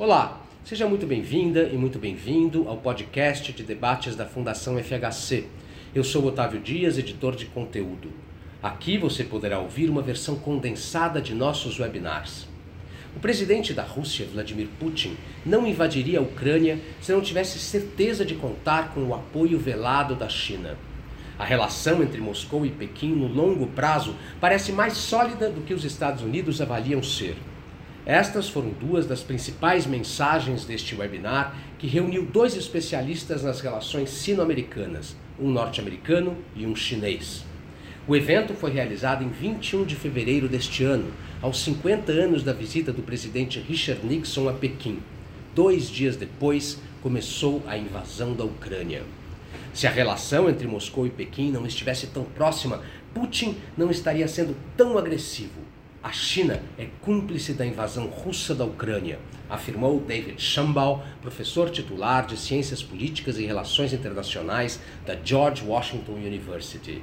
Olá, seja muito bem-vinda e muito bem-vindo ao podcast de debates da Fundação FHC. Eu sou Otávio Dias, editor de conteúdo. Aqui você poderá ouvir uma versão condensada de nossos webinars. O presidente da Rússia, Vladimir Putin, não invadiria a Ucrânia se não tivesse certeza de contar com o apoio velado da China. A relação entre Moscou e Pequim no longo prazo parece mais sólida do que os Estados Unidos avaliam ser. Estas foram duas das principais mensagens deste webinar, que reuniu dois especialistas nas relações sino-americanas, um norte-americano e um chinês. O evento foi realizado em 21 de fevereiro deste ano, aos 50 anos da visita do presidente Richard Nixon a Pequim. Dois dias depois, começou a invasão da Ucrânia. Se a relação entre Moscou e Pequim não estivesse tão próxima, Putin não estaria sendo tão agressivo. A China é cúmplice da invasão russa da Ucrânia, afirmou David Shambaugh, professor titular de Ciências Políticas e Relações Internacionais da George Washington University.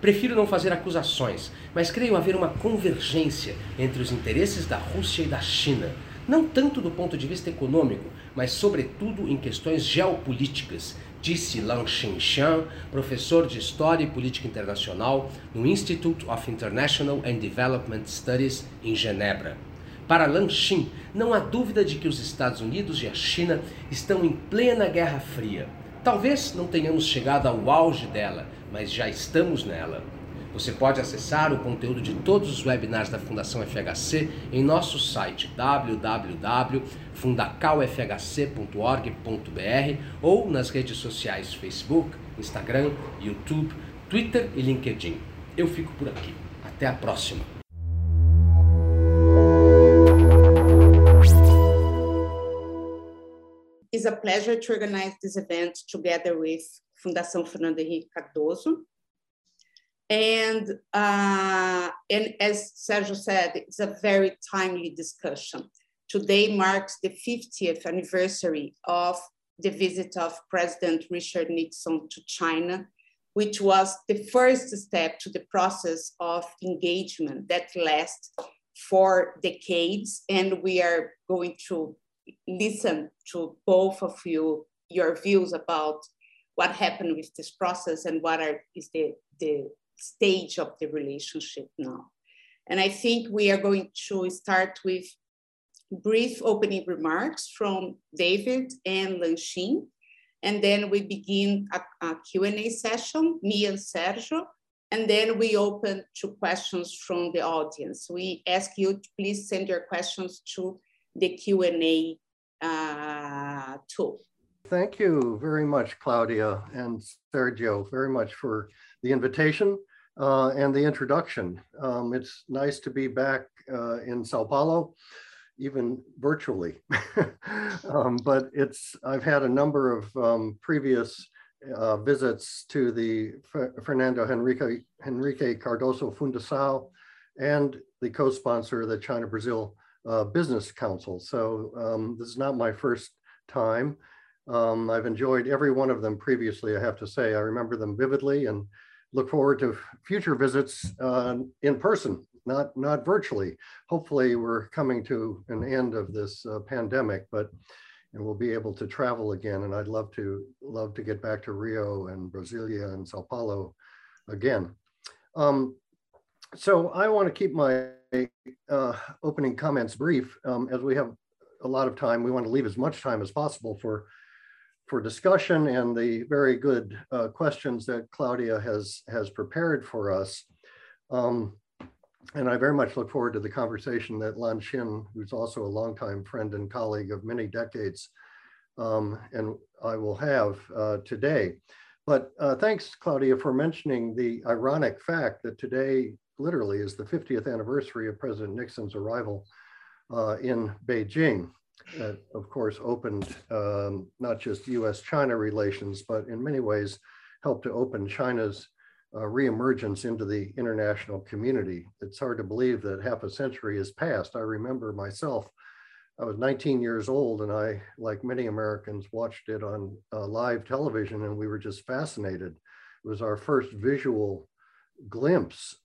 Prefiro não fazer acusações, mas creio haver uma convergência entre os interesses da Rússia e da China, não tanto do ponto de vista econômico, mas sobretudo em questões geopolíticas, disse Lan Xinxian, professor de História e Política Internacional no Institute of International and Development Studies em Genebra. Para Lan Xin, não há dúvida de que os Estados Unidos e a China estão em plena Guerra Fria. Talvez não tenhamos chegado ao auge dela, mas já estamos nela. Você pode acessar o conteúdo de todos os webinars da Fundação FHC em nosso site www.fundacalfhc.org.br ou nas redes sociais Facebook, Instagram, YouTube, Twitter e LinkedIn. Eu fico por aqui. Até a próxima! It's a pleasure to organize this event together with Fundação Fernando Henrique Cardoso. And, uh, and as Sergio said, it's a very timely discussion. Today marks the 50th anniversary of the visit of President Richard Nixon to China, which was the first step to the process of engagement that lasts for decades. And we are going to listen to both of you, your views about what happened with this process and what are, is the, the stage of the relationship now. And I think we are going to start with brief opening remarks from David and Lanxin. And then we begin a, a Q&A session, me and Sergio, and then we open to questions from the audience. We ask you to please send your questions to the Q&A uh, tool. Thank you very much, Claudia and Sergio, very much for the invitation uh, and the introduction. Um, it's nice to be back uh, in Sao Paulo, even virtually. um, but it's I've had a number of um, previous uh, visits to the F Fernando Henrique, Henrique Cardoso Fundação and the co-sponsor, the China-Brazil uh, Business Council. So um, this is not my first time. Um, I've enjoyed every one of them previously, I have to say. I remember them vividly and look forward to future visits uh, in person, not, not virtually. Hopefully we're coming to an end of this uh, pandemic, but and we'll be able to travel again. And I'd love to love to get back to Rio and Brasilia and Sao Paulo again. Um, so I want to keep my uh, opening comments brief um, as we have a lot of time. We want to leave as much time as possible for for discussion and the very good uh, questions that Claudia has, has prepared for us. Um, and I very much look forward to the conversation that Lan Xin, who's also a longtime friend and colleague of many decades, um, and I will have uh, today. But uh, thanks, Claudia, for mentioning the ironic fact that today literally is the 50th anniversary of President Nixon's arrival uh, in Beijing that, of course, opened um, not just US-China relations, but in many ways helped to open China's uh, reemergence into the international community. It's hard to believe that half a century has passed. I remember myself, I was 19 years old and I, like many Americans, watched it on uh, live television and we were just fascinated. It was our first visual glimpse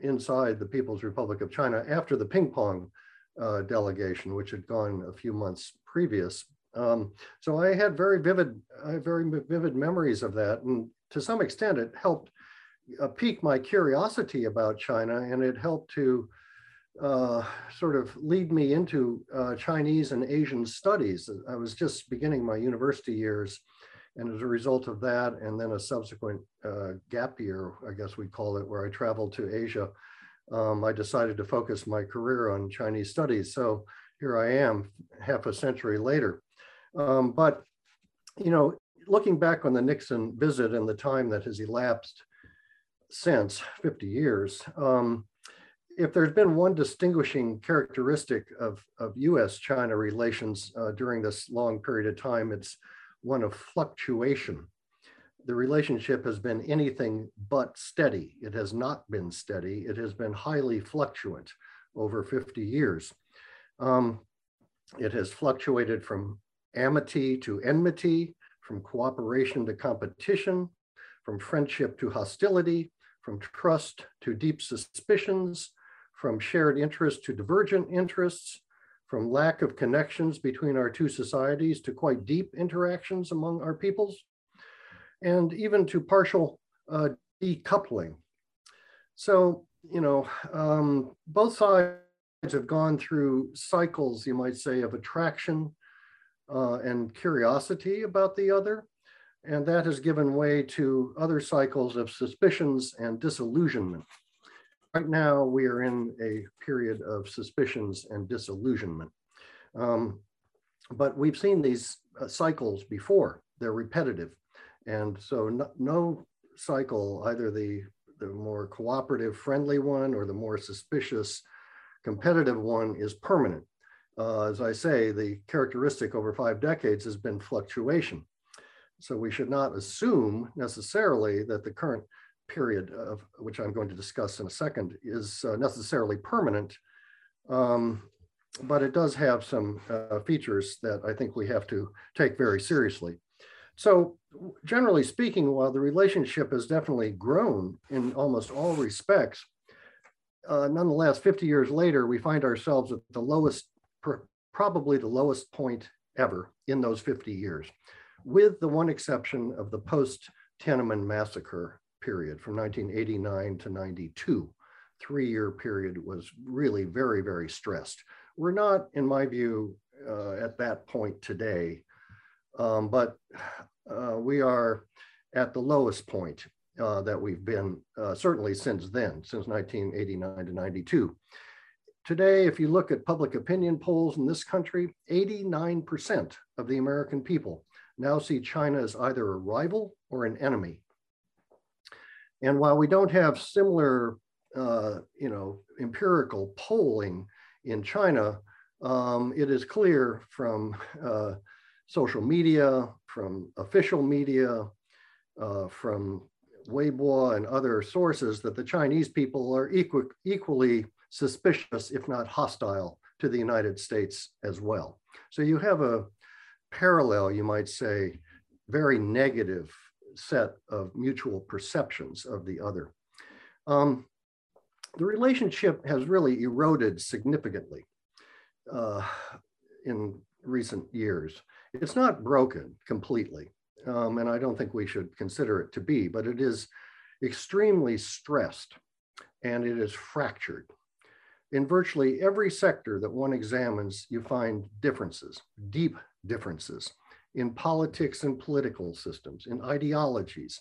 inside the People's Republic of China after the ping pong uh, delegation, which had gone a few months previous. Um, so I had very vivid, I very vivid memories of that. And to some extent, it helped uh, pique my curiosity about China and it helped to uh, sort of lead me into uh, Chinese and Asian studies. I was just beginning my university years and as a result of that, and then a subsequent uh, gap year, I guess we call it, where I traveled to Asia, um, I decided to focus my career on Chinese studies. So here I am half a century later. Um, but, you know, looking back on the Nixon visit and the time that has elapsed since 50 years, um, if there's been one distinguishing characteristic of, of US-China relations uh, during this long period of time, it's one of fluctuation. The relationship has been anything but steady. It has not been steady. It has been highly fluctuant over 50 years. Um, it has fluctuated from amity to enmity, from cooperation to competition, from friendship to hostility, from trust to deep suspicions, from shared interests to divergent interests, from lack of connections between our two societies to quite deep interactions among our peoples, and even to partial uh, decoupling. So, you know, um, both sides have gone through cycles, you might say, of attraction uh, and curiosity about the other. And that has given way to other cycles of suspicions and disillusionment. Right now, we are in a period of suspicions and disillusionment. Um, but we've seen these uh, cycles before, they're repetitive. And so no, no, cycle, either the, the more cooperative, friendly one or the more suspicious, competitive one is permanent. Uh, as I say, the characteristic over five decades has been fluctuation. So we should not assume necessarily that the current period of which I'm going to discuss in a second is uh, necessarily permanent, um, but it does have some uh, features that I think we have to take very seriously. So generally speaking, while the relationship has definitely grown in almost all respects, uh, nonetheless, 50 years later, we find ourselves at the lowest, probably the lowest point ever in those 50 years, with the one exception of the post-Tiananmen massacre period from 1989 to 92. Three-year period was really very, very stressed. We're not, in my view, uh, at that point today, um, but uh, we are at the lowest point uh, that we've been uh, certainly since then, since 1989 to 92. Today, if you look at public opinion polls in this country, 89% of the American people now see China as either a rival or an enemy. And while we don't have similar, uh, you know, empirical polling in China, um, it is clear from uh, social media, from official media, uh, from Weibo and other sources that the Chinese people are equi equally suspicious, if not hostile, to the United States as well. So you have a parallel, you might say, very negative set of mutual perceptions of the other. Um, the relationship has really eroded significantly uh, in recent years. It's not broken completely, um, and I don't think we should consider it to be, but it is extremely stressed and it is fractured. In virtually every sector that one examines, you find differences, deep differences in politics and political systems, in ideologies,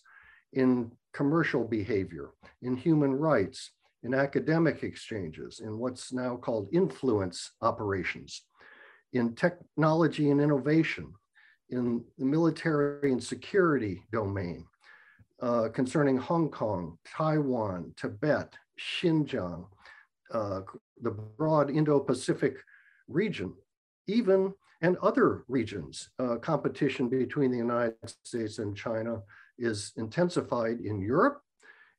in commercial behavior, in human rights, in academic exchanges, in what's now called influence operations, in technology and innovation, in the military and security domain, uh, concerning Hong Kong, Taiwan, Tibet, Xinjiang, uh, the broad Indo-Pacific region, even and other regions. Uh, competition between the United States and China is intensified in Europe,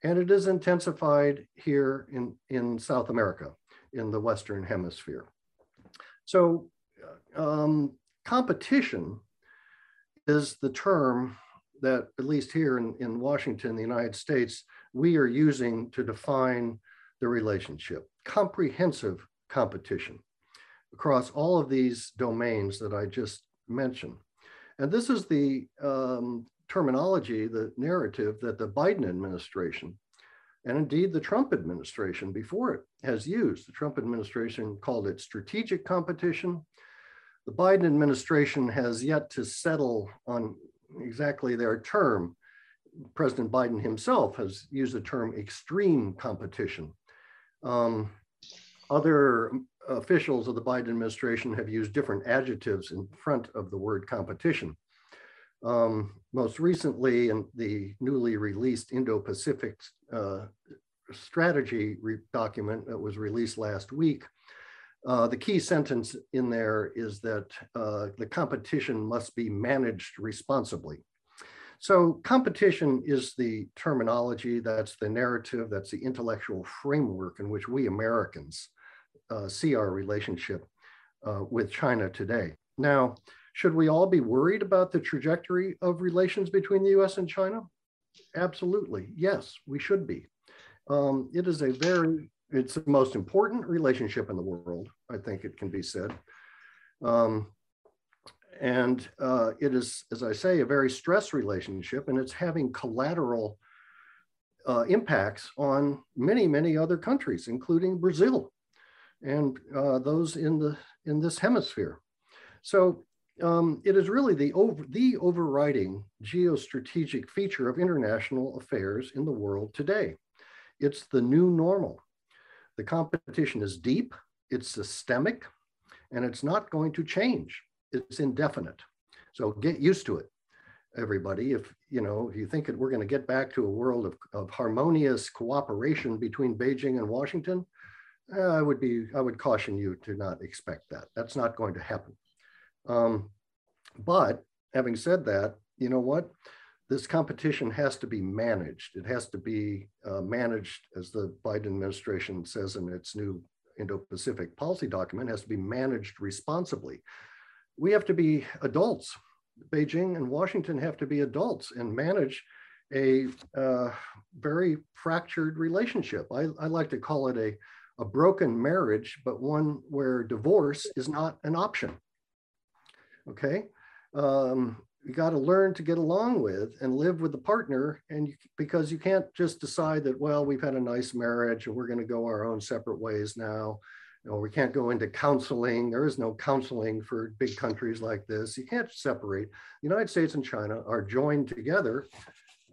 and it is intensified here in, in South America, in the Western Hemisphere. So um, competition is the term that, at least here in, in Washington, the United States, we are using to define the relationship, comprehensive competition. across all of these domains that I just mentioned. And this is the um, terminology, the narrative that the Biden administration and indeed the Trump administration before it has used. The Trump administration called it strategic competition. The Biden administration has yet to settle on exactly their term. President Biden himself has used the term extreme competition. Um, other officials of the Biden administration have used different adjectives in front of the word competition. Um, most recently, in the newly released Indo-Pacific uh, strategy document that was released last week, uh, the key sentence in there is that uh, the competition must be managed responsibly. So competition is the terminology, that's the narrative, that's the intellectual framework in which we Americans uh, see our relationship uh, with China today. Now, should we all be worried about the trajectory of relations between the US and China? Absolutely, yes, we should be. Um, it is a very, it's the most important relationship in the world, I think it can be said. Um, and uh, it is, as I say, a very stress relationship, and it's having collateral uh, impacts on many, many other countries, including Brazil and uh, those in the in this hemisphere. So um, it is really the over the overriding geostrategic feature of international affairs in the world today. It's the new normal. The competition is deep, it's systemic, and it's not going to change it's indefinite. So get used to it, everybody. If you know, if you think that we're going to get back to a world of, of harmonious cooperation between Beijing and Washington, uh, I would be, I would caution you to not expect that. That's not going to happen. Um, but having said that, you know what? This competition has to be managed. It has to be uh, managed, as the Biden administration says in its new Indo-Pacific policy document, has to be managed responsibly we have to be adults. Beijing and Washington have to be adults and manage a uh, very fractured relationship. I, I, like to call it a, a broken marriage, but one where divorce is not an option. Okay. Um, you got to learn to get along with and live with the partner and you, because you can't just decide that well we've had a nice marriage and we're going to go our own separate ways now you know, we can't go into counseling. There is no counseling for big countries like this. You can't separate. The United States and China are joined together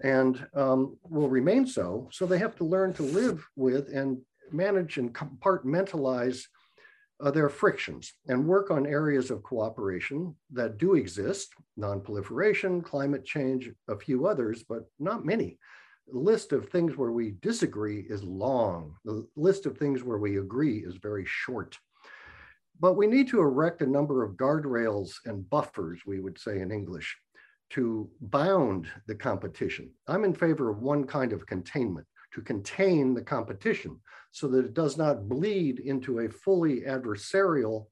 and um, will remain so. So they have to learn to live with and manage and compartmentalize uh, their frictions and work on areas of cooperation that do exist, non-proliferation, climate change, a few others, but not many The list of things where we disagree is long. The list of things where we agree is very short. But we need to erect a number of guardrails and buffers, we would say in English, to bound the competition. I'm in favor of one kind of containment, to contain the competition so that it does not bleed into a fully adversarial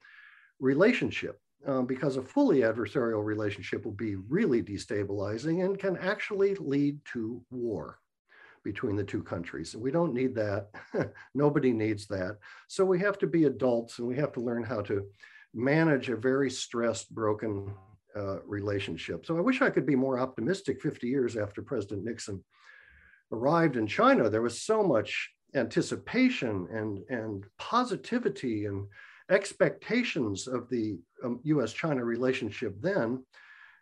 relationship. Um, because a fully adversarial relationship will be really destabilizing and can actually lead to war between the two countries. And we don't need that. Nobody needs that. So we have to be adults and we have to learn how to manage a very stressed, broken uh, relationship. So I wish I could be more optimistic 50 years after President Nixon arrived in China. There was so much anticipation and, and positivity and expectations of the um, US China relationship then.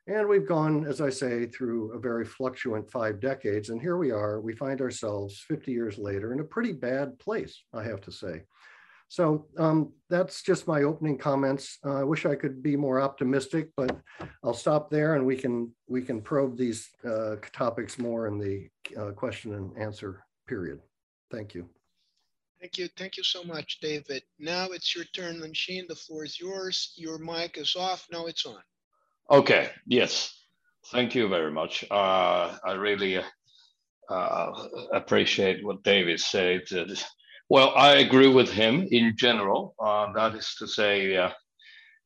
And we've gone, as I say, through a very fluctuant five decades. And here we are, we find ourselves 50 years later in a pretty bad place, I have to say. So um, that's just my opening comments. Uh, I wish I could be more optimistic, but I'll stop there and we can we can probe these uh, topics more in the uh, question and answer period. Thank you. Thank you. Thank you so much, David. Now it's your turn, Lanxin. The floor is yours. Your mic is off. Now it's on. Okay, yes. Thank you very much. Uh, I really uh, appreciate what David said. Well, I agree with him in general. Uh, that is to say, uh,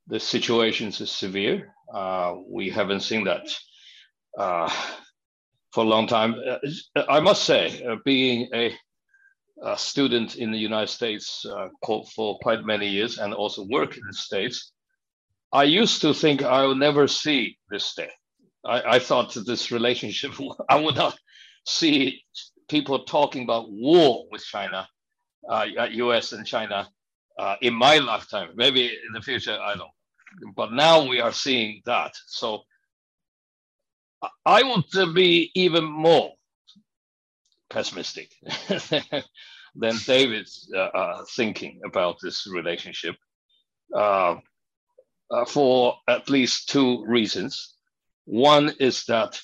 the situation is severe. Uh, we haven't seen that uh, for a long time. I must say, being a a student in the United States uh, for quite many years and also work in the States, I used to think I would never see this day. I, I thought this relationship, I would not see people talking about war with China, uh, US and China uh, in my lifetime. Maybe in the future, I don't. But now we are seeing that. So I want to be even more pessimistic than David's uh, uh, thinking about this relationship uh, uh, for at least two reasons. One is that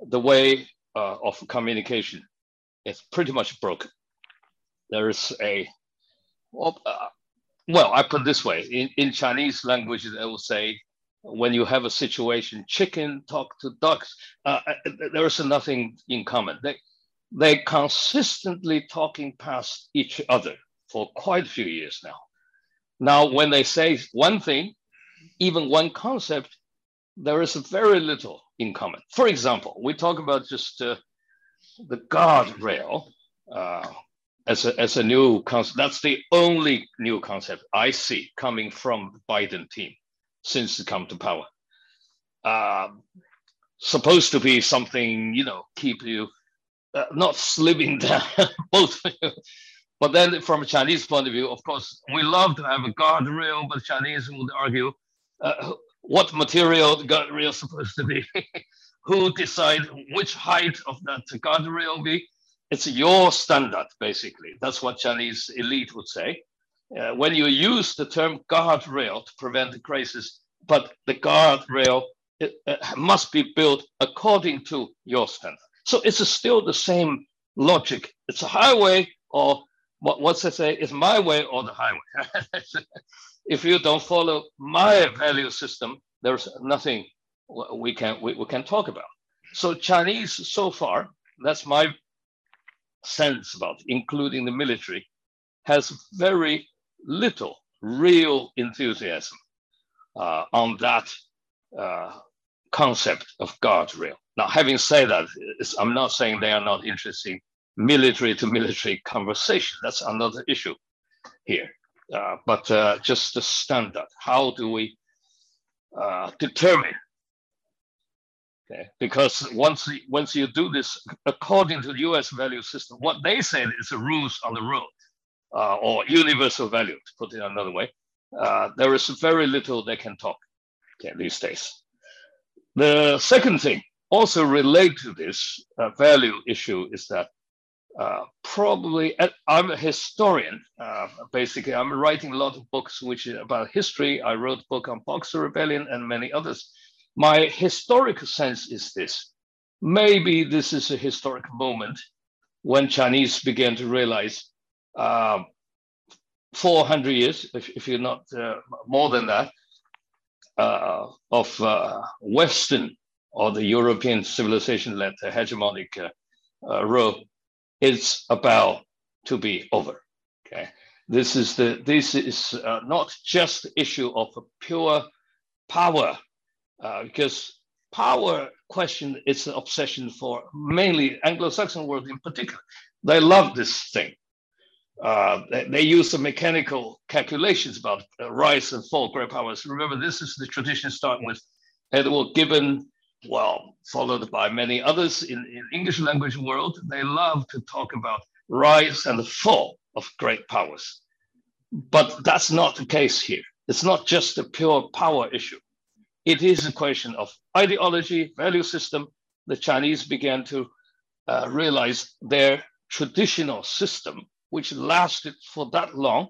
the way uh, of communication is pretty much broken. There is a, well, uh, well I put this way in, in Chinese language, they will say, when you have a situation, chicken talk to ducks, there is nothing in common. They, they consistently talking past each other for quite a few years now. Now, when they say one thing, even one concept, there is very little in common. For example, we talk about just uh, the guardrail uh, as, a, as a new concept. That's the only new concept I see coming from the Biden team since they come to power. Uh, supposed to be something, you know, keep you uh, not slipping down, both But then from a Chinese point of view, of course, we love to have a guardrail, but Chinese would argue uh, what material the guardrail is supposed to be. Who decide which height of that guardrail be? It's your standard, basically. That's what Chinese elite would say. Uh, when you use the term guardrail to prevent the crisis, but the guardrail it, uh, must be built according to your standard. So it's still the same logic. It's a highway or what, what's it say? It's my way or the highway. if you don't follow my value system, there's nothing we can we, we can talk about. So Chinese so far, that's my sense about including the military, has very little real enthusiasm uh, on that uh, concept of guardrail. Now, having said that, I'm not saying they are not interested in military to military conversation. That's another issue here. Uh, but uh, just the standard. How do we uh, determine? Okay, because once once you do this according to the U.S. value system, what they say is the rules on the road, uh, or universal value, to put it another way. Uh, there is very little they can talk okay, these days. The second thing also relate to this uh, value issue is that uh, probably I'm a historian. Uh, basically, I'm writing a lot of books which is about history. I wrote a book on Boxer Rebellion and many others. My historical sense is this: maybe this is a historic moment when Chinese began to realize. Uh, 400 years, if, if you're not uh, more than that, uh, of uh, Western or the European civilization-led hegemonic uh, uh, rule is about to be over. Okay, this is the this is uh, not just the issue of pure power, uh, because power question is an obsession for mainly Anglo-Saxon world in particular. They love this thing. Uh, they, they, use the mechanical calculations about uh, rise and fall great powers. Remember, this is the tradition starting with Edward Gibbon well, followed by many others in, in English language world, they love to talk about rise and fall of great powers. But that's not the case here. It's not just a pure power issue. It is a question of ideology, value system. The Chinese began to uh, realize their traditional system, which lasted for that long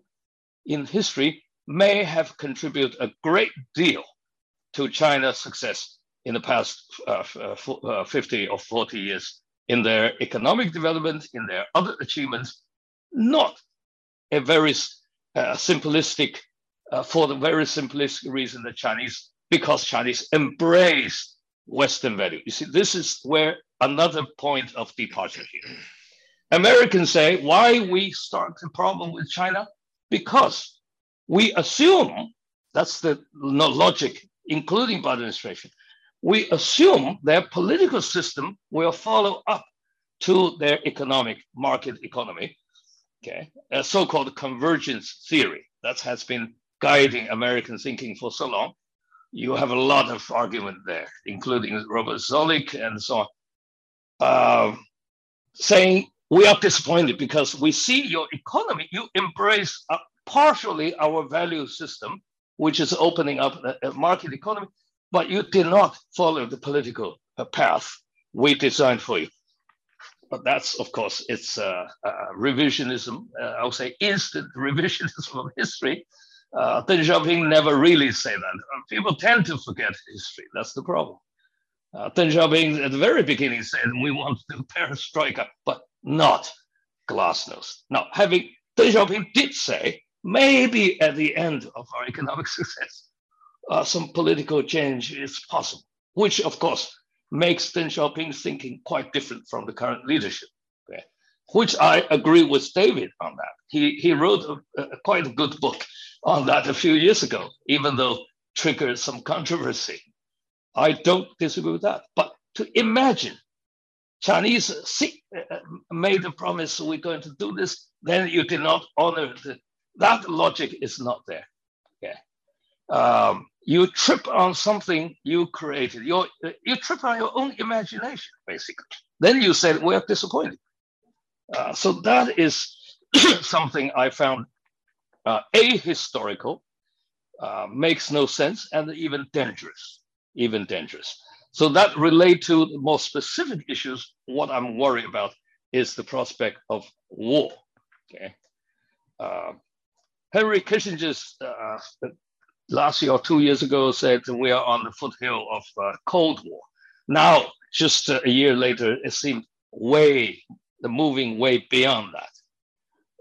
in history, may have contributed a great deal to China's success in the past uh, uh, uh 50 or 40 years in their economic development, in their other achievements, not a very uh, simplistic, uh, for the very simplistic reason that Chinese, because Chinese embrace Western value. You see, this is where another point of departure here. Americans say, why we start the problem with China? Because we assume, that's the logic, including Biden administration, we assume their political system will follow up to their economic market economy. okay, a so-called convergence theory that has been guiding American thinking for so long. You have a lot of argument there, including Robert Zoellick and so on, uh, saying we are disappointed because we see your economy, you embrace uh, partially our value system, which is opening up a, a market economy, but you did not follow the political uh, path we designed for you. But that's, of course, it's uh, uh, revisionism. Uh, I would say instant revisionism of history. Uh, Deng Xiaoping never really said that. Uh, people tend to forget history. That's the problem. Uh, Deng Xiaoping at the very beginning said we want to do perestroika, but not glasnost. Now, having Deng Xiaoping did say maybe at the end of our economic success, uh, some political change is possible, which of course makes Deng Xiaoping's thinking quite different from the current leadership, which I agree with David on that. He, he wrote a, a, quite a good book on that a few years ago, even though triggered some controversy. I don't disagree with that. But to imagine Chinese uh, made a promise we're going to do this, then you did not honor the, that logic is not there. Okay. Um, you trip on something you created. you you trip on your own imagination, basically. Then you said, we're disappointed. Uh, so that is something I found uh, ahistorical, uh, makes no sense, and even dangerous, even dangerous. So that relate to the more specific issues. What I'm worried about is the prospect of war. Okay. Uh, Henry Kissinger's uh, last year or two years ago said we are on the foothill of uh, Cold War. Now, just a year later, it seemed way, the moving way beyond that.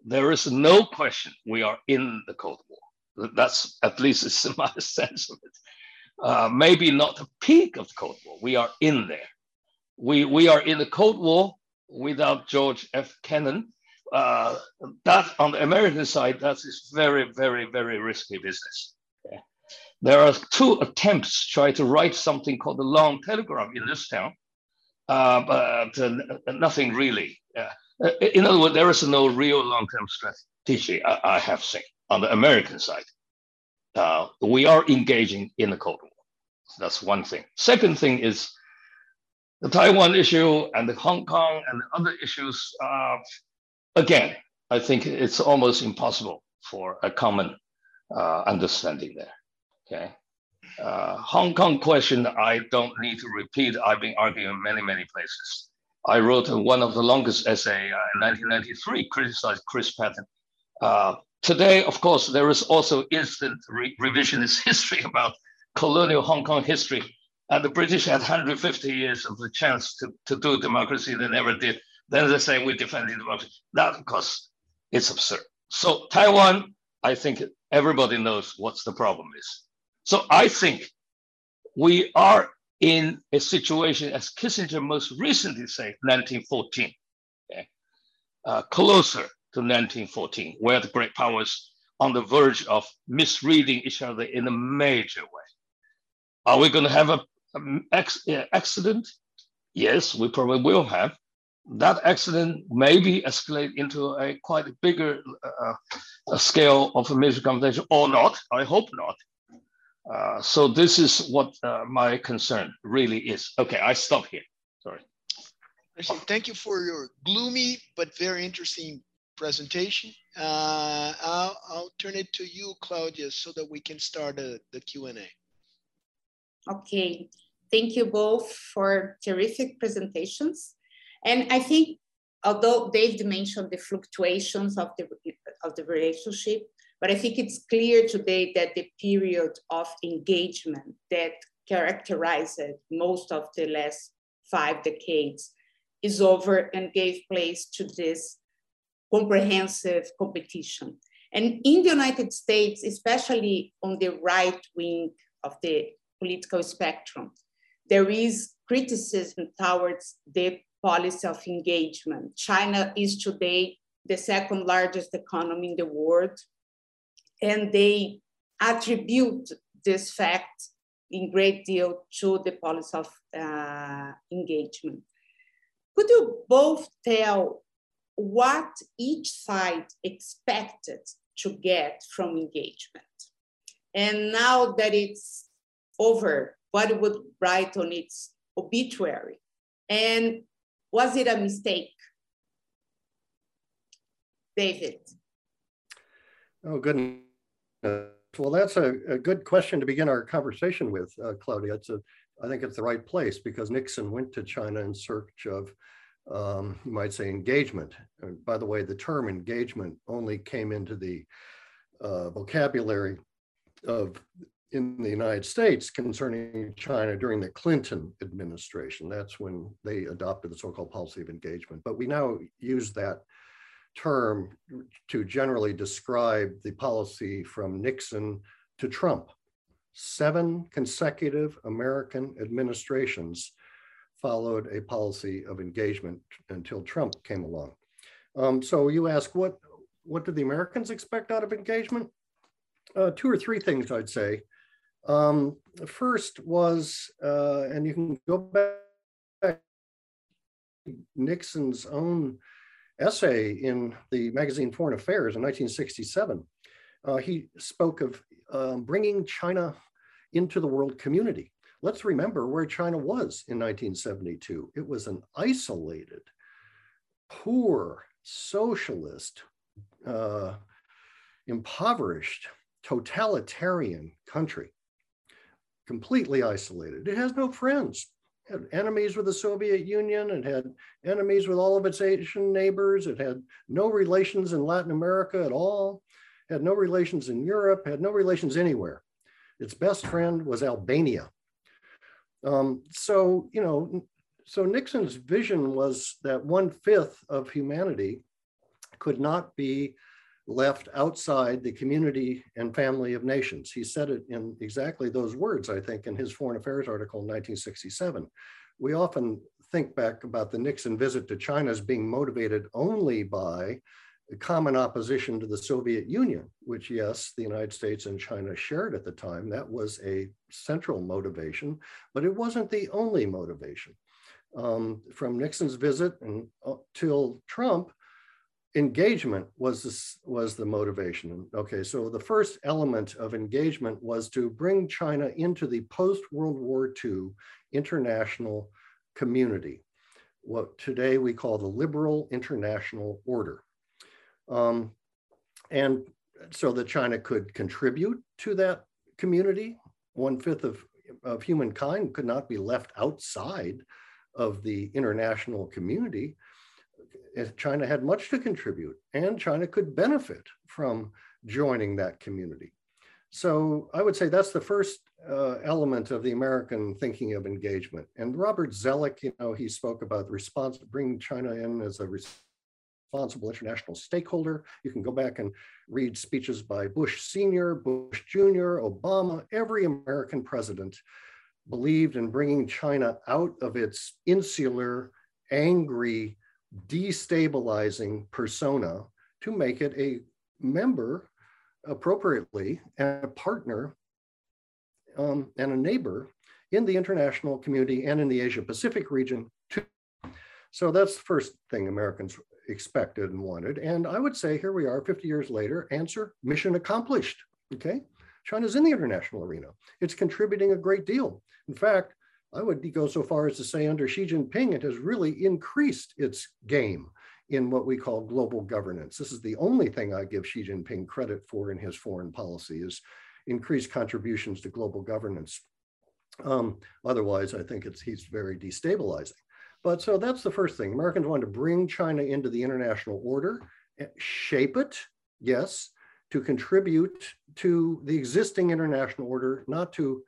There is no question we are in the Cold War. That's at least it's my sense of it. Uh, maybe not the peak of the Cold War. We are in there. We, we are in the Cold War without George F. Kennan. Uh, that on the American side, that is very, very, very risky business. There are two attempts to try to write something called the long telegram in this town, uh, but uh, nothing really. Uh, in other words, there is no real long-term strategy, I, I, have seen, on the American side. Uh, we are engaging in the Cold War. That's one thing. Second thing is the Taiwan issue and the Hong Kong and the other issues. Uh, again, I think it's almost impossible for a common uh, understanding there. Okay. Uh, Hong Kong question, I don't need to repeat. I've been arguing in many, many places. I wrote one of the longest essay uh, in 1993, criticized Chris Patten. Uh, today, of course, there is also instant re revisionist history about colonial Hong Kong history. And the British had 150 years of the chance to, to do democracy, they never did. Then they say we're defending democracy. That, of course, it's absurd. So Taiwan, I think everybody knows what's the problem is. So I think we are in a situation, as Kissinger most recently said, 1914, okay? uh, closer to 1914, where the great powers on the verge of misreading each other in a major way. Are we going to have a, accident? Yes, we probably will have. That accident maybe escalate into a quite bigger uh, a scale of a major confrontation or not. I hope not. Uh, so this is what uh, my concern really is. Okay, I stop here. Sorry. Thank you for your gloomy but very interesting presentation. Uh, I'll, I'll, turn it to you, Claudia, so that we can start a, the Q&A. Okay, thank you both for terrific presentations. And I think, although David mentioned the fluctuations of the, of the relationship, but I think it's clear today that the period of engagement that characterized most of the last five decades is over and gave place to this comprehensive competition. And in the United States, especially on the right wing of the political spectrum, there is criticism towards the policy of engagement. China is today the second largest economy in the world and they attribute this fact in great deal to the policy of uh, engagement. Could you both tell what each side expected to get from engagement. And now that it's over, what would write on its obituary? And was it a mistake? David. Oh, goodness. Well, that's a, a good question to begin our conversation with, uh, Claudia. It's a, I think it's the right place because Nixon went to China in search of um, you might say engagement. And by the way, the term engagement only came into the uh, vocabulary of in the United States concerning China during the Clinton administration. That's when they adopted the so-called policy of engagement. But we now use that term to generally describe the policy from Nixon to Trump. Seven consecutive American administrations followed a policy of engagement until Trump came along. Um, so you ask, what, what did the Americans expect out of engagement? Uh, two or three things I'd say. Um, first was, uh, and you can go back Nixon's own essay in the magazine Foreign Affairs in 1967. Uh, he spoke of um, bringing China into the world community. Let's remember where China was in 1972. It was an isolated, poor, socialist, uh, impoverished, totalitarian country, completely isolated. It has no friends. Had enemies with the Soviet Union. It had enemies with all of its Asian neighbors. It had no relations in Latin America at all. Had no relations in Europe. Had no relations anywhere. Its best friend was Albania. Um, so, you know, so Nixon's vision was that one fifth of humanity could not be left outside the community and family of nations. He said it in exactly those words, I think, in his Foreign Affairs article in 1967. We often think back about the Nixon visit to China as being motivated only by common opposition to the Soviet Union, which, yes, the United States and China shared at the time. That was a central motivation, but it wasn't the only motivation. Um, from Nixon's visit until Trump, engagement was this, was the motivation. Okay, so the first element of engagement was to bring China into the post World War II international community, what today we call the liberal international order. Um, and so that China could contribute to that community. One fifth of, of humankind could not be left outside of the international community. China had much to contribute, and China could benefit from joining that community. So I would say that's the first uh, element of the American thinking of engagement. And Robert Zoellick, you know, he spoke about response, bringing China in as a responsible international stakeholder. You can go back and read speeches by Bush Sr., Bush Jr., Obama, every American president believed in bringing China out of its insular, angry, destabilizing persona to make it a member appropriately and a partner um, and a neighbor in the international community and in the Asia Pacific region too. So that's the first thing Americans expected and wanted. And I would say here we are 50 years later, answer mission accomplished. Okay. China's in the international arena. It's contributing a great deal. In fact, I would go so far as to say under Xi Jinping, it has really increased its game in what we call global governance. This is the only thing I give Xi Jinping credit for in his foreign policy is increased contributions to global governance. Um, otherwise, I think it's he's very destabilizing. But so that's the first thing. Americans want to bring China into the international order, eh, shape it, yes, to contribute to the existing international order, not to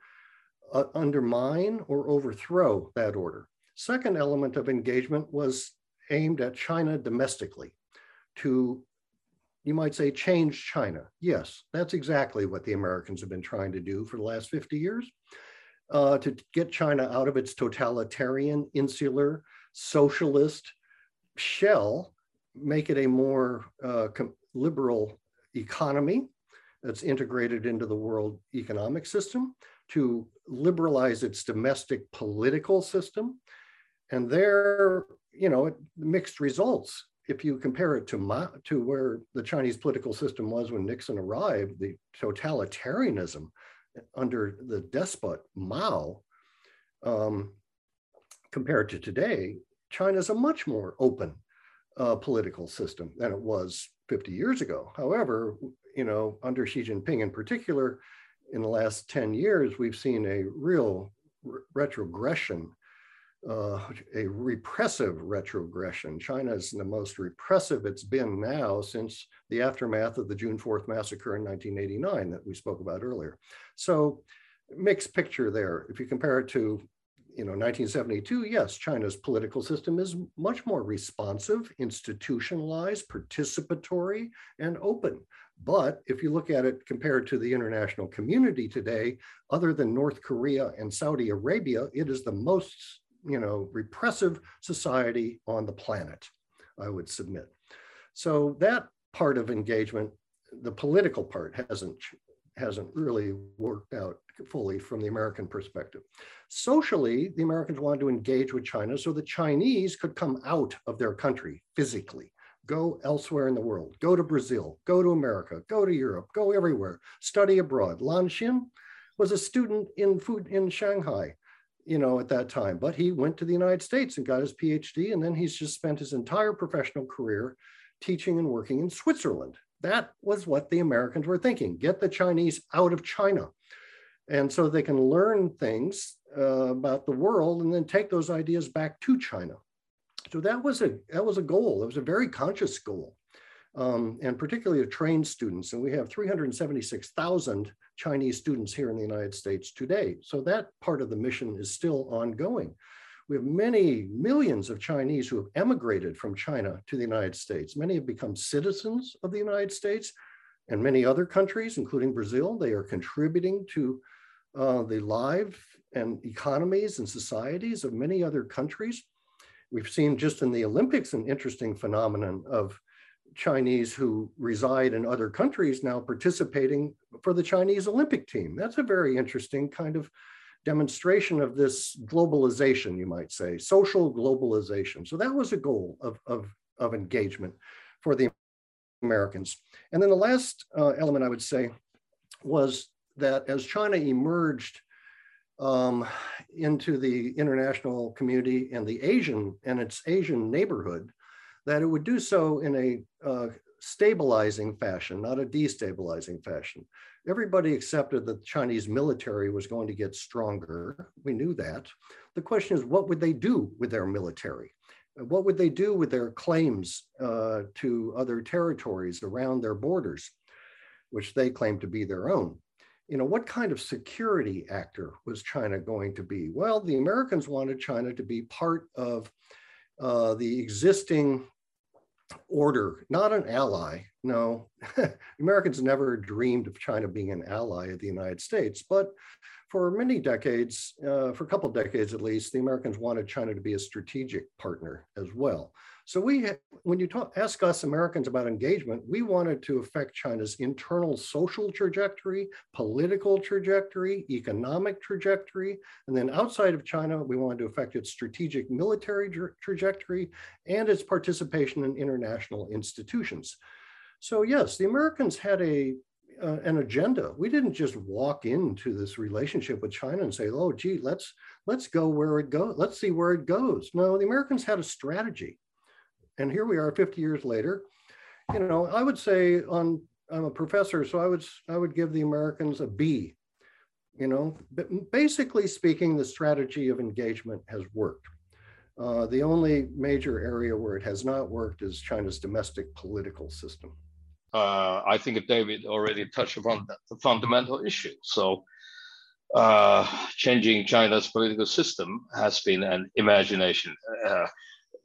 uh, undermine or overthrow that order. Second element of engagement was aimed at China domestically to, you might say, change China. Yes, that's exactly what the Americans have been trying to do for the last 50 years uh, to get China out of its totalitarian, insular, socialist shell, make it a more uh, liberal economy that's integrated into the world economic system, to liberalize its domestic political system. And there, you know, mixed results. if you compare it to Ma, to where the Chinese political system was when Nixon arrived, the totalitarianism under the despot Mao, um, compared to today, China is a much more open uh, political system than it was 50 years ago. However, you know, under Xi Jinping in particular, in the last 10 years, we've seen a real re retrogression, uh, a repressive retrogression. China is the most repressive it's been now since the aftermath of the June 4th massacre in 1989 that we spoke about earlier. So mixed picture there. If you compare it to you know, 1972, yes, China's political system is much more responsive, institutionalized, participatory, and open. But if you look at it compared to the international community today, other than North Korea and Saudi Arabia, it is the most, you know, repressive society on the planet, I would submit. So that part of engagement, the political part hasn't hasn't really worked out fully from the American perspective. Socially, the Americans wanted to engage with China so the Chinese could come out of their country physically, go elsewhere in the world, go to Brazil, go to America, go to Europe, go everywhere, study abroad. Lanxin was a student in Fudan Shanghai, you know, at that time, but he went to the United States and got his PhD, and then he's just spent his entire professional career teaching and working in Switzerland. That was what the Americans were thinking get the Chinese out of China. And so they can learn things uh, about the world and then take those ideas back to China. So that was a that was a goal. It was a very conscious goal, um, and particularly to train students. And we have 376,000 Chinese students here in the United States today. So that part of the mission is still ongoing. We have many millions of Chinese who have emigrated from China to the United States. Many have become citizens of the United States and many other countries, including Brazil. They are contributing to uh, the lives and economies and societies of many other countries. We've seen just in the Olympics an interesting phenomenon of Chinese who reside in other countries now participating for the Chinese Olympic team. That's a very interesting kind of demonstration of this globalization, you might say, social globalization. So that was a goal of, of, of engagement for the Americans. And then the last uh, element I would say was that as China emerged um, into the international community and the Asian and its Asian neighborhood, that it would do so in a uh, stabilizing fashion, not a destabilizing fashion. Everybody accepted that the Chinese military was going to get stronger. We knew that. The question is, what would they do with their military? What would they do with their claims uh, to other territories around their borders, which they claim to be their own? You know, what kind of security actor was China going to be? Well, the Americans wanted China to be part of uh, the existing order, not an ally. No, Americans never dreamed of China being an ally of the United States, but for many decades, uh, for a couple decades at least, the Americans wanted China to be a strategic partner as well. So we, when you talk, ask us Americans about engagement, we wanted to affect China's internal social trajectory, political trajectory, economic trajectory, and then outside of China, we wanted to affect its strategic military tra trajectory and its participation in international institutions. So yes, the Americans had a uh, an agenda. We didn't just walk into this relationship with China and say, "Oh, gee, let's let's go where it goes. Let's see where it goes." No, the Americans had a strategy, and here we are, 50 years later. You know, I would say on I'm a professor, so I would I would give the Americans a B. You know, but basically speaking, the strategy of engagement has worked. Uh, the only major area where it has not worked is China's domestic political system uh, I think David already touched upon the fundamental issue. So uh, changing China's political system has been an imagination.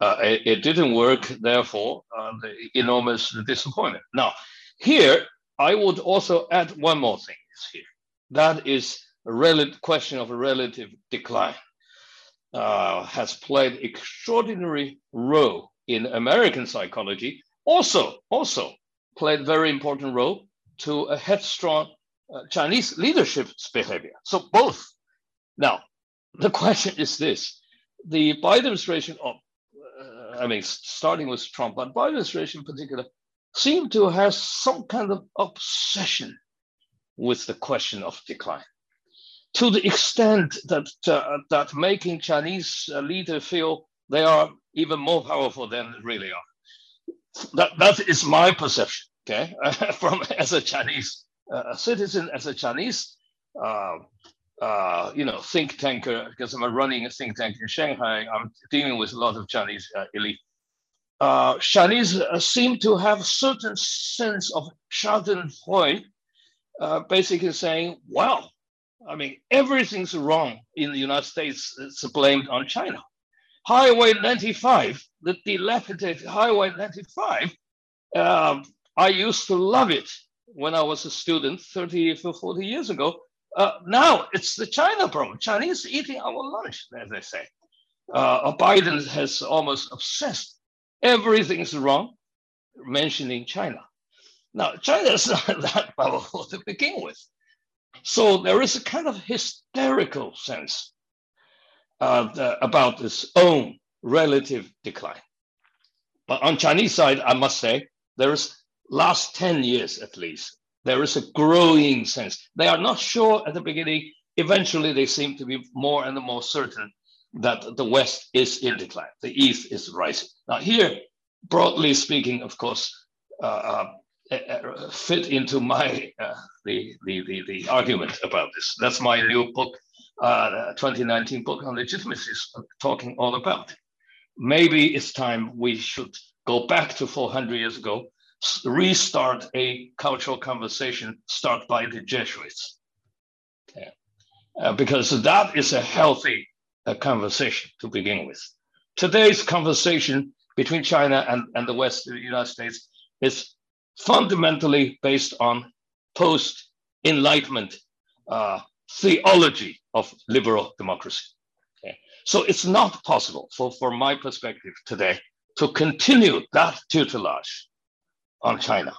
Uh, it, it, didn't work, therefore, uh, the enormous disappointment. Now, here, I would also add one more thing here. That is a relative question of a relative decline. Uh, has played extraordinary role in American psychology, also, also played very important role to a headstrong uh, Chinese leadership's behavior. So both. Now, the question is this: the Biden administration, uh, I mean, starting with Trump, but Biden administration in particular, seem to have some kind of obsession with the question of decline to the extent that uh, that making Chinese uh, leader feel they are even more powerful than they really are. That that is my perception. Okay, from as a Chinese uh, citizen, as a Chinese, uh, uh, you know, think tanker, because I'm running a think tank in Shanghai. I'm dealing with a lot of Chinese uh, elite. Chinese seem to have a certain sense of Schadenfreude, basically saying, "Well." I mean, everything's wrong in the United States. It's blamed on China. Highway 95, the dilapidated Highway 95, uh, I used to love it when I was a student 30 or 40 years ago. Uh, now it's the China problem. Chinese eating our lunch, as they say. Uh, Biden has almost obsessed. Everything's wrong, mentioning China. Now, China is not that powerful to begin with. So there is a kind of hysterical sense uh, the, about its own relative decline. But on Chinese side, I must say, there is last 10 years at least, there is a growing sense. They are not sure at the beginning. Eventually, they seem to be more and more certain that the West is in decline, the East is rising. Now, here, broadly speaking, of course, uh, uh, uh, fit into my uh, the, the, the the argument about this. That's my new book, uh, 2019 book on legitimacy, talking all about. Maybe it's time we should go back to 400 years ago, restart a cultural conversation, start by the Jesuits, okay. uh, because that is a healthy uh, conversation to begin with. Today's conversation between China and, and the West, the United States, is fundamentally based on post Enlightenment uh, theology of liberal democracy. So it's not possible, for, from my perspective today, to continue that tutelage on China.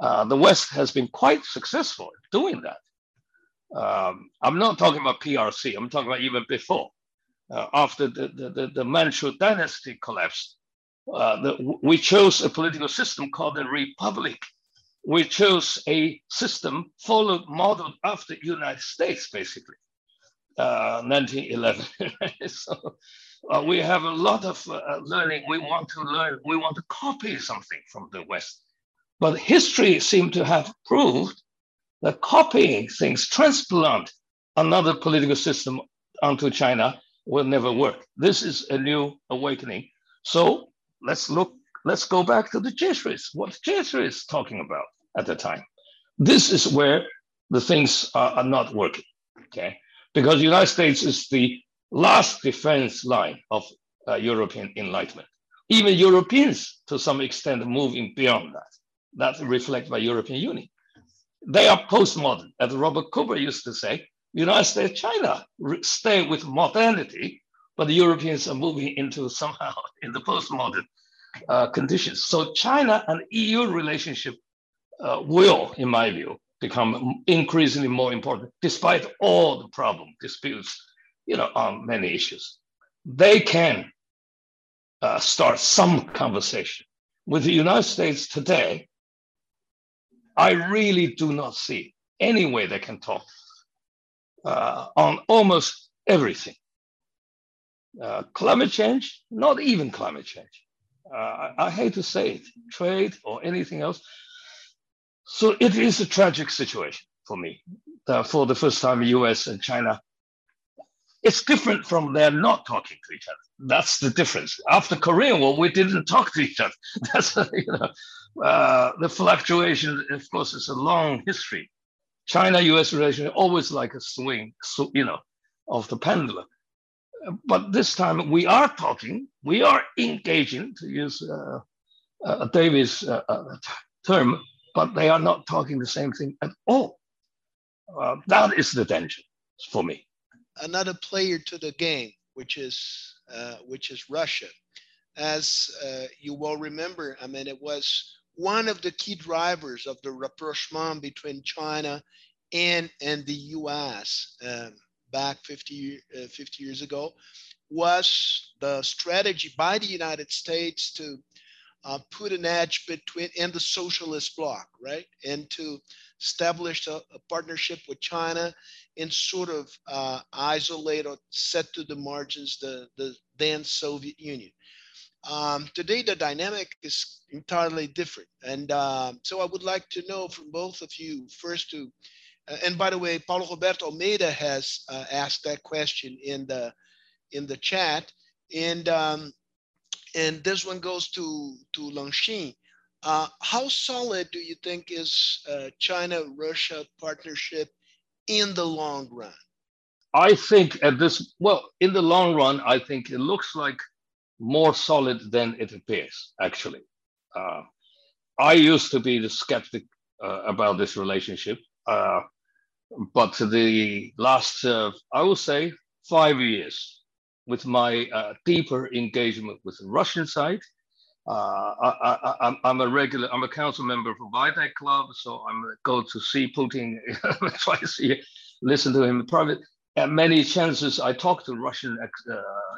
Uh, the West has been quite successful in doing that. Um, I'm not talking about PRC, I'm talking about even before. Uh, after the, the, the Manchu dynasty collapsed, uh, the, we chose a political system called the republic. We chose a system followed, modeled after the United States, basically, uh, 1911. so uh, we have a lot of uh, learning. We want to learn, we want to copy something from the West. But history seemed to have proved that copying things, transplant another political system onto China will never work. This is a new awakening. So let's look, let's go back to the Jesuits, what Jesuits talking about at the time. This is where the things are, are not working, okay? Because the United States is the last defense line of uh, European enlightenment. Even Europeans, to some extent, moving beyond that. That's reflected by European Union. They are postmodern, as Robert Cooper used to say. United States, China stay with modernity, but the Europeans are moving into somehow in the postmodern uh, conditions. So China and EU relationship uh, will, in my view, become increasingly more important, despite all the problem disputes, you know, on many issues. They can uh, start some conversation with the United States today. I really do not see any way they can talk uh, on almost everything. Uh, climate change, not even climate change. Uh, I, I, hate to say it, trade or anything else. So it is a tragic situation for me. for the first time, US and China, it's different from they're not talking to each other. That's the difference. After Korean War, we didn't talk to each other. That's you know, uh, the fluctuation. Of course, is a long history. China-U.S. relation always like a swing, so, you know, of the pendulum but this time we are talking, we are engaging, to use uh, uh, David's uh, uh, term, but they are not talking the same thing at all. Uh, that is the danger for me. Another player to the game, which is uh, which is Russia, as you well remember. I mean, it was one of the key drivers of the rapprochement between China and and the U.S. Um, back 50, uh, 50 years ago was the strategy by the United States to uh, put an edge between and the socialist bloc, right? And to establish a, a partnership with China and sort of uh, isolate or set to the margins the, the then Soviet Union. Um, today, the dynamic is entirely different. And uh, so I would like to know from both of you first to, uh, and by the way, Paulo Roberto Almeida has uh, asked that question in the, in the chat. And, um, and this one goes to, to Lanxin. Uh, how solid do you think is uh, China-Russia partnership in the long run? I think at this, well, in the long run, I think it looks like more solid than it appears, actually. Uh, I used to be the skeptic uh, about this relationship, uh, but the last, uh, I would say, five years, with my uh, deeper engagement with the Russian side, uh, I, am a regular, I'm a council member for Valdai Club, so I'm go to see Putin twice a year, listen to him in private. At many chances, I talk to Russian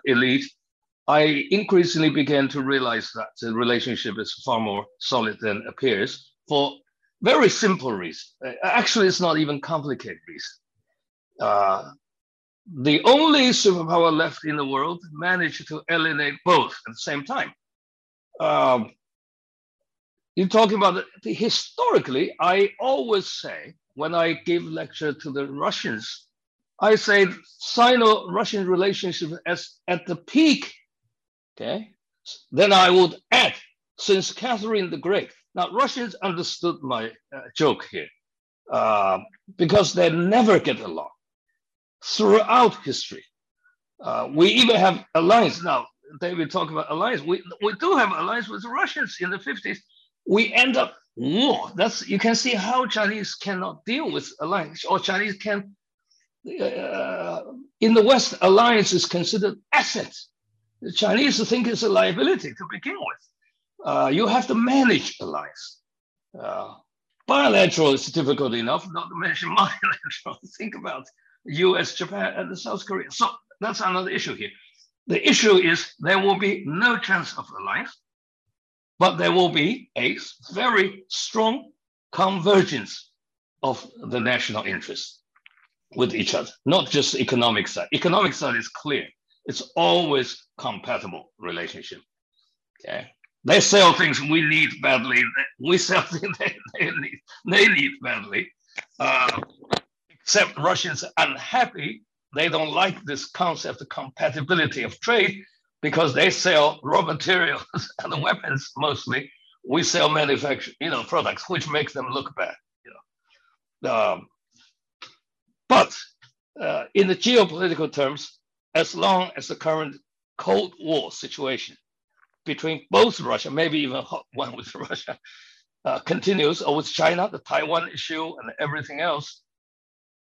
elite I increasingly began to realize that the relationship is far more solid than appears for very simple reason. Uh, actually, it's not even complicated reason. The only superpower left in the world managed to alienate both at the same time. Um, you're talking about the, historically, I always say when I give lecture to the Russians, I say Sino-Russian relationship as at the peak Okay, then I would add, since Catherine the Great. Now Russians understood my uh, joke here uh, because they never get along throughout history. Uh, we even have alliance now. David talk about alliance. We we do have alliance with the Russians in the 50s. We end up war. That's you can see how Chinese cannot deal with alliance, or Chinese can. Uh, in the West, alliance is considered asset. the Chinese think it's a liability to begin with. Uh, you have to manage alliance. Uh, bilateral is difficult enough, not to mention multilateral. Think about US, Japan, and the South Korea. So that's another issue here. The issue is there will be no chance of alliance, but there will be a very strong convergence of the national interests with each other, not just economic side. Economic side is clear. It's always compatible relationship. Okay. They sell things we need badly. We sell things they, they need, they need badly. Uh, except Russians unhappy. They don't like this concept of compatibility of trade because they sell raw materials and weapons mostly. We sell manufactured, you know, products which makes them look bad. You know, um, but uh, in the geopolitical terms, as long as the current Cold War situation between both Russia, maybe even one with Russia, uh, continues, or with China, the Taiwan issue, and everything else,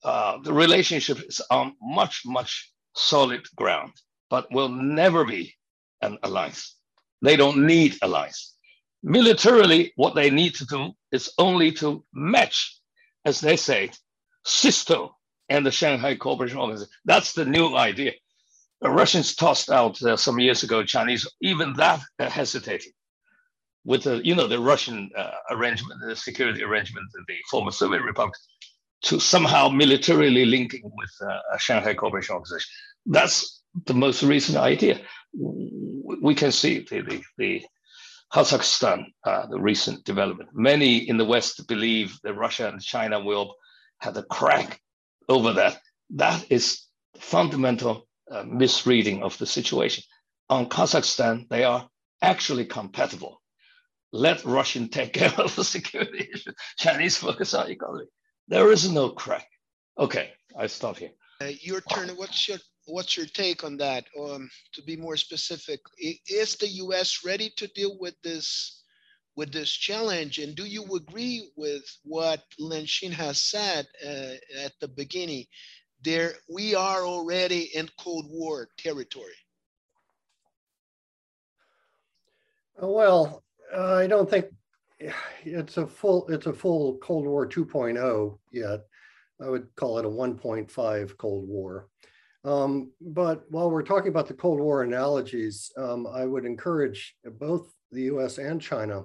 uh, the relationship is on much, much solid ground, but will never be an alliance. They don't need alliance. Militarily, what they need to do is only to match, as they say, CSTO and the Shanghai Cooperation Organization. That's the new idea. The Russians tossed out uh, some years ago Chinese, even that uh, hesitating with the, you know, the Russian uh, arrangement, the security arrangement in the former Soviet Republic to somehow militarily linking with uh, Shanghai Cooperation Organization. That's the most recent idea. We can see the, the, the Kazakhstan, uh, the recent development. Many in the West believe that Russia and China will have a crack over that. That is fundamental uh, misreading of the situation. On Kazakhstan, they are actually compatible. Let Russian take care of the security issue. Chinese focus on economy. There is no crack. Okay, I stop here. Uh, your turn. What's your what's your take on that? Um, to be more specific, is the U.S. ready to deal with this with this challenge? And do you agree with what Lanxin has said uh, at the beginning there we are already in Cold War territory? Well, uh, I don't think it's a full it's a full Cold War 2.0 yet. I would call it a 1.5 Cold War. Um, but while we're talking about the Cold War analogies, um, I would encourage both the US and China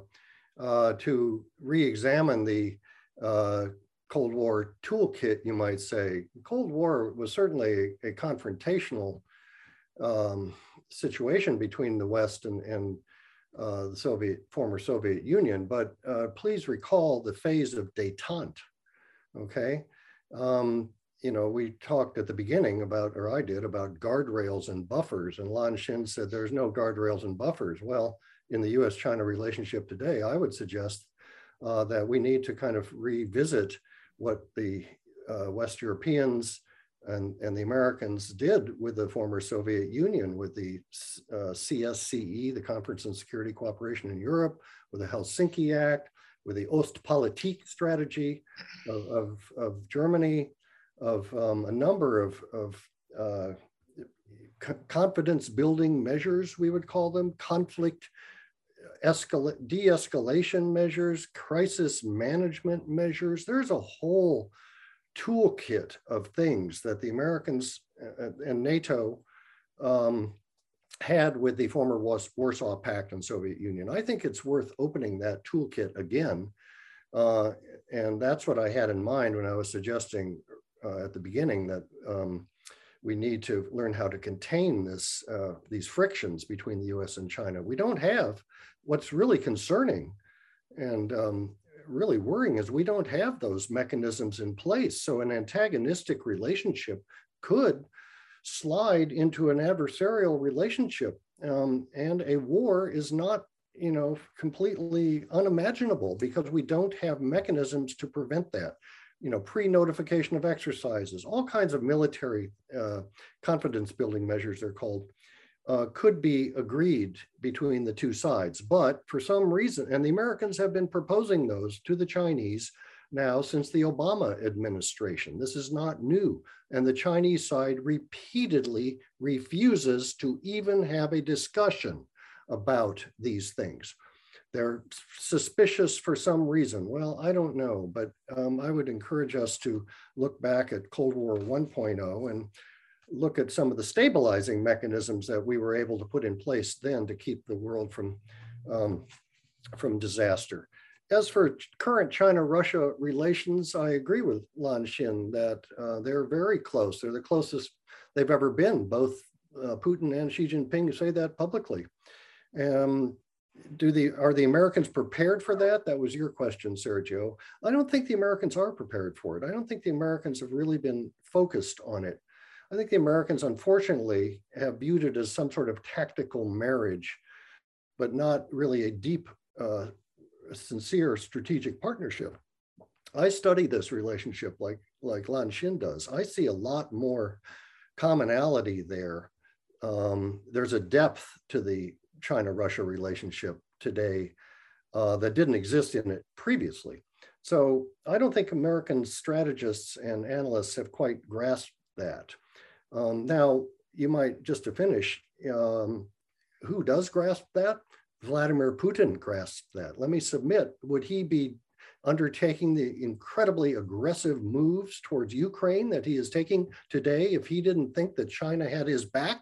uh, to re-examine the uh, Cold War toolkit, you might say. Cold War was certainly a, confrontational um, situation between the West and, and uh, the Soviet, former Soviet Union, but uh, please recall the phase of detente, okay? Um, you know, we talked at the beginning about, or I did, about guardrails and buffers, and Lanxin said there's no guardrails and buffers. Well, in the US-China relationship today, I would suggest uh, that we need to kind of revisit what the uh, West Europeans and, and the Americans did with the former Soviet Union, with the uh, CSCE, the Conference on Security Cooperation in Europe, with the Helsinki Act, with the Ostpolitik strategy of, of, of Germany, of um, a number of, of uh, confidence building measures, we would call them, conflict de-escalation measures, crisis management measures. There's a whole toolkit of things that the Americans uh, uh, and NATO um, had with the former Warsaw Pact and Soviet Union. I think it's worth opening that toolkit again. Uh, and that's what I had in mind when I was suggesting uh, at the beginning that um, we need to learn how to contain this, uh, these frictions between the US and China. We don't have what's really concerning and um, really worrying is we don't have those mechanisms in place. So an antagonistic relationship could slide into an adversarial relationship. Um, and a war is not, you know, completely unimaginable because we don't have mechanisms to prevent that. You know, pre-notification of exercises, all kinds of military uh, confidence building measures they're called uh, could be agreed between the two sides. But for some reason, and the Americans have been proposing those to the Chinese now since the Obama administration. This is not new. And the Chinese side repeatedly refuses to even have a discussion about these things. They're suspicious for some reason. Well, I don't know, but um, I would encourage us to look back at Cold War 1.0 and look at some of the stabilizing mechanisms that we were able to put in place then to keep the world from, um, from disaster. As for current China-Russia relations, I agree with Lanxin that uh, they're very close. They're the closest they've ever been. Both uh, Putin and Xi Jinping say that publicly. Um, do the are the Americans prepared for that? That was your question, Sergio. I don't think the Americans are prepared for it. I don't think the Americans have really been focused on it. I think the Americans, unfortunately, have viewed it as some sort of tactical marriage, but not really a deep, uh, sincere strategic partnership. I study this relationship like, like Lanxin does. I see a lot more commonality there. Um, there's a depth to the China-Russia relationship today uh, that didn't exist in it previously. So I don't think American strategists and analysts have quite grasped that. Um, now, you might, just to finish, um, who does grasp that? Vladimir Putin grasps that. Let me submit, would he be undertaking the incredibly aggressive moves towards Ukraine that he is taking today if he didn't think that China had his back?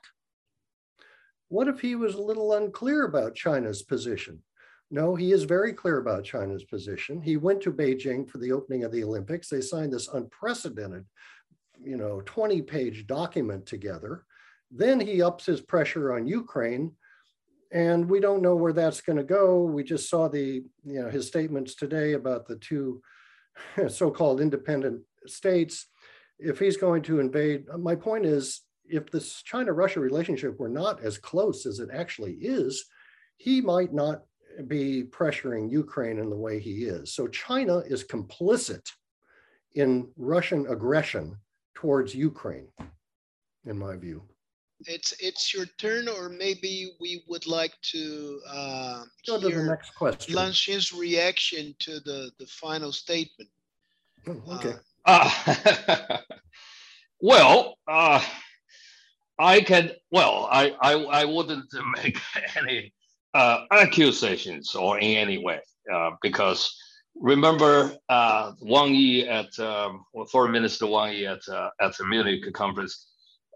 What if he was a little unclear about China's position? No, he is very clear about China's position. He went to Beijing for the opening of the Olympics. They signed this unprecedented you know, 20 page document together. Then he ups his pressure on Ukraine and we don't know where that's going to go. We just saw the, you know, his statements today about the two so-called independent states. If he's going to invade, my point is, if this China-Russia relationship were not as close as it actually is, he might not be pressuring Ukraine in the way he is. So China is complicit in Russian aggression towards Ukraine, in my view. It's it's your turn, or maybe we would like to uh, go to the next question. Lanxin's reaction to the the final statement. Oh, okay. Uh, uh, well, uh, I can. Well, I I, I wouldn't make any uh, accusations or in any way uh, because remember uh, Wang Yi at um, Foreign Minister Wang Yi at uh, at the Munich conference.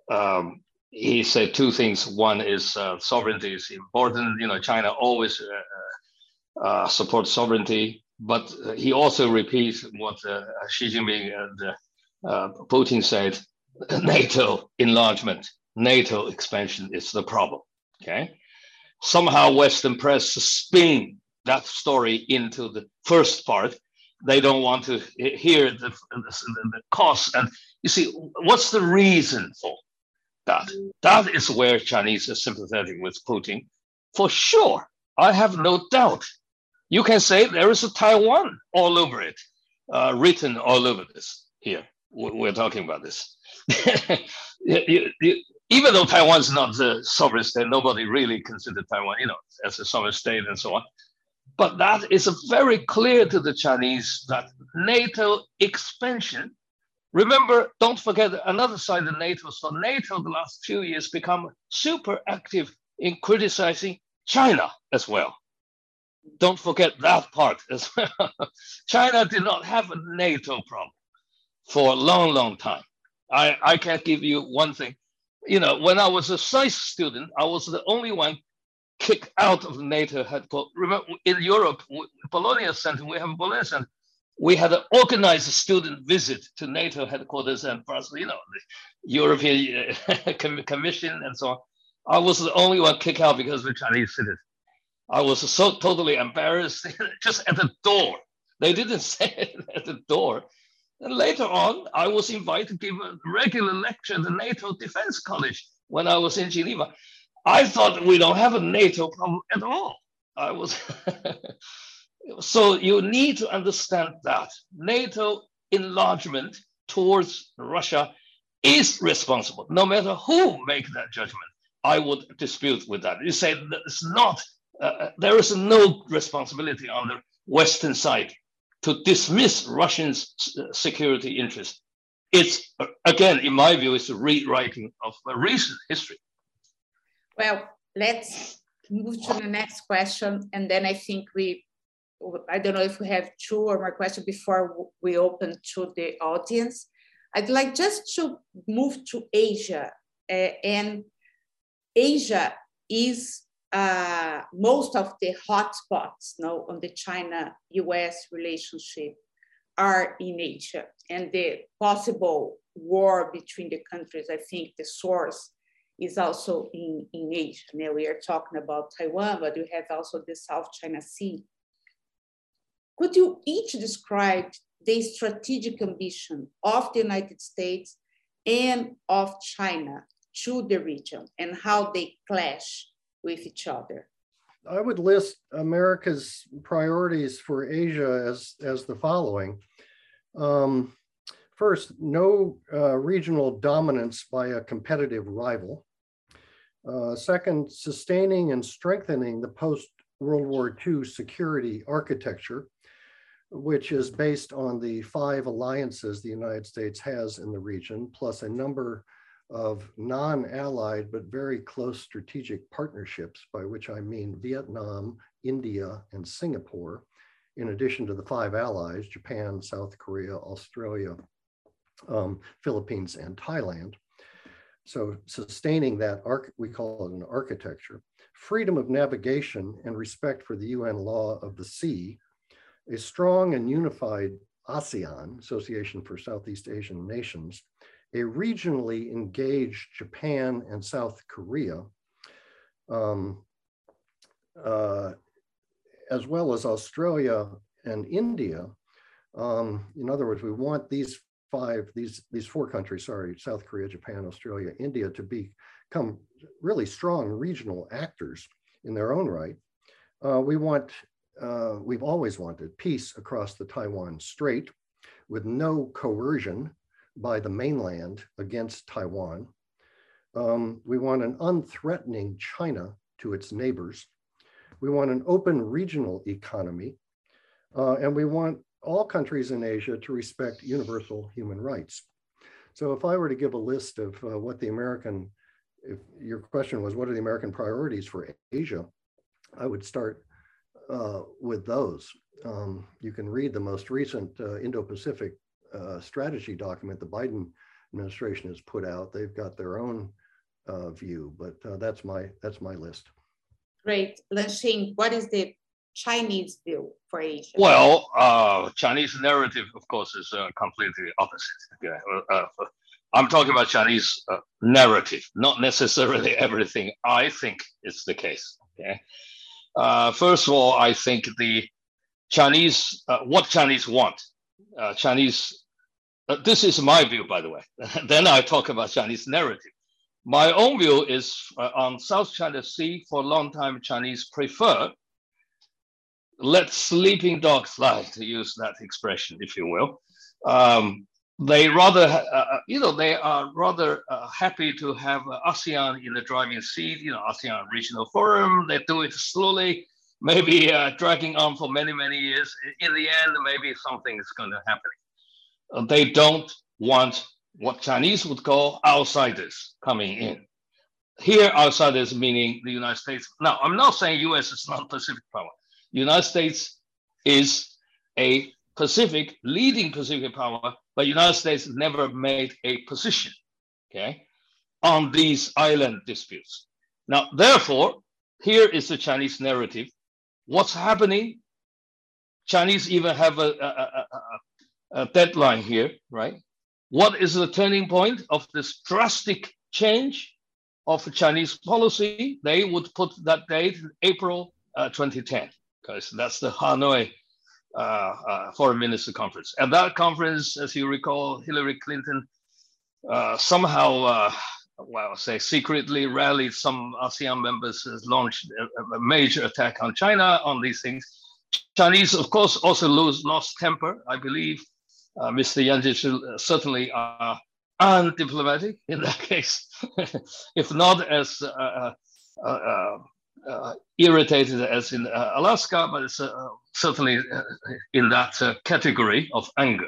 Um, he said two things. One is uh, sovereignty is important. You know, China always uh, uh, supports sovereignty, but he also repeats what uh, Xi Jinping and Putin said: NATO enlargement, NATO expansion is the problem. Okay, somehow Western press spin that story into the first part. They don't want to hear the, the, the cost. And you see, what's the reason for that? That is where Chinese are sympathetic with Putin. For sure, I have no doubt. You can say there is a Taiwan all over it, uh, written all over this here. We're talking about this. even though Taiwan is not a sovereign state, nobody really considered Taiwan, you know, as a sovereign state and so on. But that is very clear to the Chinese that NATO expansion. Remember, don't forget another side of NATO. So NATO, the last few years, become super active in criticizing China as well. Don't forget that part as well. China did not have a NATO problem for a long, long time. I, I can't give you one thing. You know, when I was a science student, I was the only one kicked out of NATO headquarters. Remember, in Europe, Bologna Center, we have Bologna Center. We had an organized student visit to NATO headquarters and Brussels, you know, the European uh, Commission and so on. I was the only one kicked out because the Chinese citizen. I was so totally embarrassed just at the door. They didn't say it at the door. And later on, I was invited to give a regular lecture at the NATO Defense College when I was in Geneva. I thought we don't have a NATO problem at all. I was so you need to understand that NATO enlargement towards Russia is responsible, no matter who make that judgment. I would dispute with that. You say it's not. Uh, uh, there is no responsibility on the Western side to dismiss Russians' uh, security interests. It's again, in my view, it's a rewriting of recent history. Well, let's move to the next question. And then I think we, I don't know if we have two or more questions before we open to the audience. I'd like just to move to Asia. Uh, and Asia is uh, most of the hotspots now on the China-US relationship are in Asia. And the possible war between the countries, I think the source is also in, in Asia. Now we are talking about Taiwan, but you have also the South China Sea. Could you each describe the strategic ambition of the United States and of China to the region and how they clash with each other? I would list America's priorities for Asia as, as the following. Um, first, no uh, regional dominance by a competitive rival. Uh, second, sustaining and strengthening the post-World War II security architecture, which is based on the five alliances the United States has in the region, plus a number of non-allied but very close strategic partnerships, by which I mean Vietnam, India, and Singapore, in addition to the five allies, Japan, South Korea, Australia, um, Philippines, and Thailand. So sustaining that, arc, we call it an architecture, freedom of navigation and respect for the UN law of the sea, a strong and unified ASEAN, Association for Southeast Asian Nations, a regionally engaged Japan and South Korea, um, uh, as well as Australia and India. Um, in other words, we want these five, these, these four countries, sorry, South Korea, Japan, Australia, India, to become really strong regional actors in their own right. Uh, we want, uh, we've always wanted peace across the Taiwan Strait with no coercion by the mainland against Taiwan. Um, we want an unthreatening China to its neighbors. We want an open regional economy. Uh, and we want all countries in Asia to respect universal human rights. So if I were to give a list of uh, what the American, if your question was, what are the American priorities for Asia? I would start uh, with those. Um, you can read the most recent uh, Indo-Pacific uh, strategy document the Biden administration has put out. They've got their own uh, view, but uh, that's my that's my list. Great, Lanxin, what is the Chinese view for Asia? Well, uh, Chinese narrative, of course, is uh, completely opposite. Okay? Uh, uh, I'm talking about Chinese uh, narrative, not necessarily everything I think is the case. Okay. Uh, first of all, I think the Chinese, what Chinese want, Chinese. this is my view, by the way. then I talk about Chinese narrative. My own view is on South China Sea. For a long time, Chinese prefer let sleeping dogs lie, to use that expression, if you will. Um, they rather, uh, uh, you know, they are rather uh, happy to have ASEAN in the driving seat, you know, ASEAN Regional Forum. They do it slowly, maybe uh, dragging on for many, many years. In the end, maybe something is going to happen. Uh, they don't want what Chinese would call outsiders coming in. Here, outsiders meaning the United States. Now, I'm not saying US is not Pacific power. United States is a Pacific, leading Pacific power, but United States never made a position, okay, on these island disputes. Now, therefore, here is the Chinese narrative. What's happening? Chinese even have a, a, a, a deadline here, right? What is the turning point of this drastic change of Chinese policy? They would put that date April uh, 2010 because that's the Hanoi uh, uh, Foreign Minister Conference. At that conference, as you recall, Hillary Clinton uh, somehow, uh, well, say secretly rallied some ASEAN members, launched a, a, major attack on China on these things. Chinese, of course, also lose lost temper. I believe uh, Mr. Yang Jiechi certainly are undiplomatic in that case, if not as uh, irritated as in uh, Alaska, but it's uh, certainly uh, in that uh, category of anger.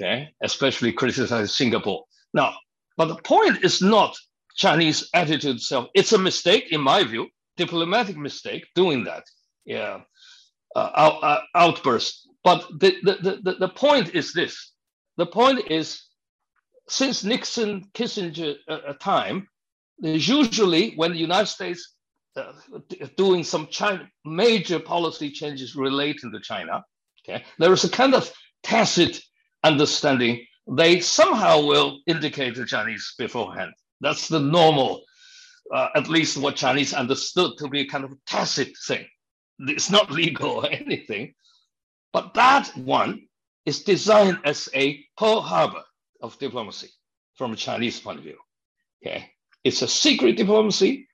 Okay, especially criticize Singapore. Now, but the point is not Chinese attitude itself. It's a mistake, in my view, diplomatic mistake doing that. Yeah, uh, out, outburst. But the, the, the, the point is this. The point is, since Nixon Kissinger time, there's usually when the United States uh, doing some China, major policy changes relating to China. Okay, there is a kind of tacit understanding. They somehow will indicate the Chinese beforehand. That's the normal, uh, at least what Chinese understood to be a kind of tacit thing. It's not legal or anything, but that one is designed as a Pearl Harbor of diplomacy from a Chinese point of view. Okay, it's a secret diplomacy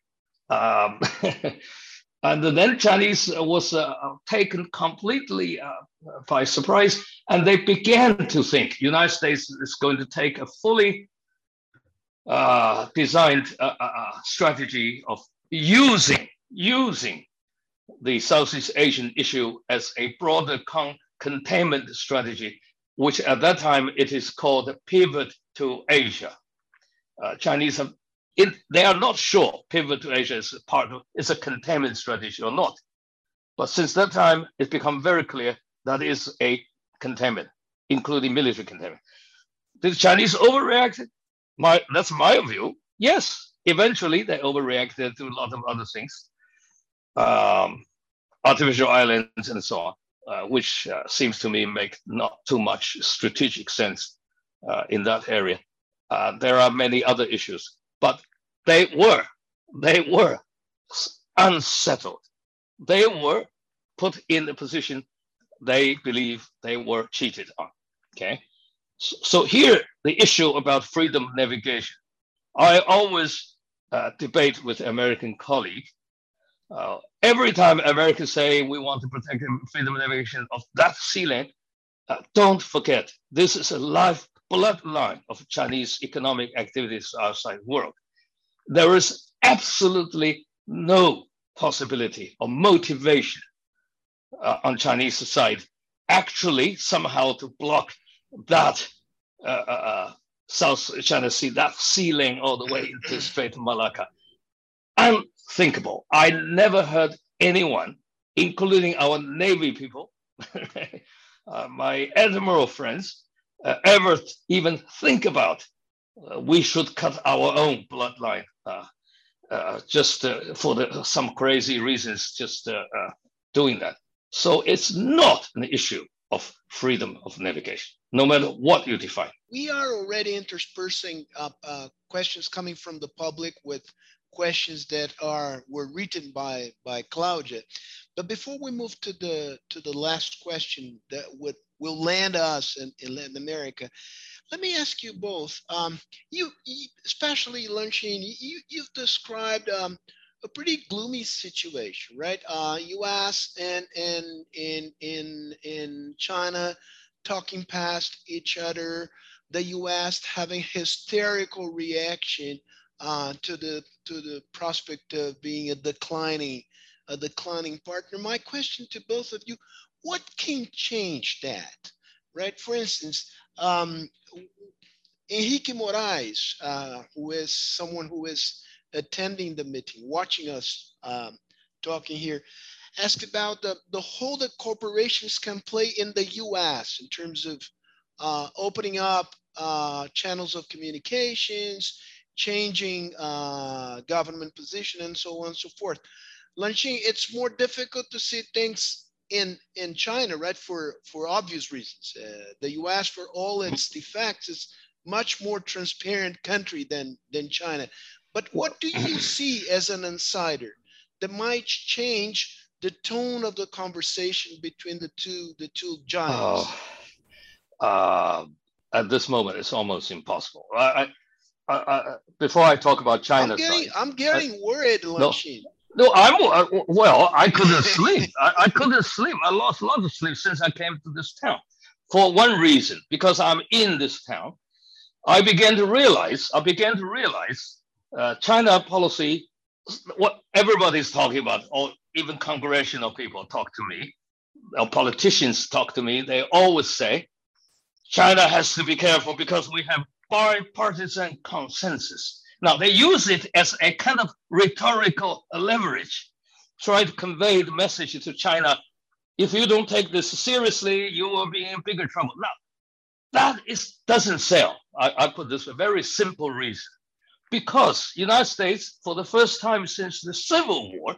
um, and then Chinese was uh, taken completely uh, by surprise, and they began to think United States is going to take a fully uh, designed uh, uh, uh, strategy of using using the Southeast Asian issue as a broader con- containment strategy, which at that time it is called pivot to Asia. Chinese have it, they are not sure pivot to Asia is part of is a containment strategy or not. But since that time, it's become very clear that is a containment, including military containment. Did the Chinese overreact? My that's my view. Yes, eventually they overreacted to a lot of other things, um, artificial islands and so on, uh, which uh, seems to me make not too much strategic sense uh, in that area. Uh, there are many other issues but they were, they were unsettled. They were put in a position they believe they were cheated on. Okay. So, here, the issue about freedom of navigation. I always uh, debate with American colleagues. Uh, every time Americans say we want to protect freedom of navigation of that sea lane, uh, don't forget this is a life bloodline of Chinese economic activities outside world. There is absolutely no possibility or motivation uh, on Chinese side actually somehow to block that uh, uh, uh South China Sea, that sea lane all the way into Strait of Malacca. Unthinkable. I never heard anyone including our Navy people, uh, my admiral friends, uh, ever even think about uh, we should cut our own bloodline uh, uh, just uh, for the, some crazy reasons, just doing that. So it's not an issue of freedom of navigation, no matter what you define. We are already interspersing questions coming from the public with questions that are were written by by Claudia. But before we move to the to the last question that would will land us in, in Latin America, let me ask you both. Um, you, especially Lanxin, you you've described um, a pretty gloomy situation, right? Uh, U.S. and and in in in China talking past each other. The U.S. having hysterical reaction uh, to the to the prospect of being a declining a declining partner. My question to both of you: What can change that? Right. For instance, um, Enrique Moraes, uh, who is someone who is attending the meeting, watching us um, talking here, asked about the, the role that corporations can play in the US in terms of uh, opening up uh, channels of communications, changing uh, government position and so on and so forth. Lanxin, it's more difficult to see things in in China, right? For for obvious reasons, uh, the U.S. for all its defects is much more transparent country than than China. But what do you see as an insider that might change the tone of the conversation between the two the two giants? Oh, uh, at this moment, it's almost impossible. I, I, I, before I talk about China, I'm getting, I'm getting worried, Lanxin. No, no, I'm uh, well. I couldn't sleep. I, I couldn't sleep. I lost a lot of sleep since I came to this town, for one reason, because I'm in this town. I began to realize. I began to realize uh, China policy. What everybody's talking about, or even congressional people talk to me, or politicians talk to me. They always say China has to be careful because we have bipartisan consensus. Now, they use it as a kind of rhetorical leverage, try to convey the message to China if you don't take this seriously, you will be in bigger trouble. Now, that is, doesn't sell. I, I put this for a very simple reason. Because United States, for the first time since the Civil War,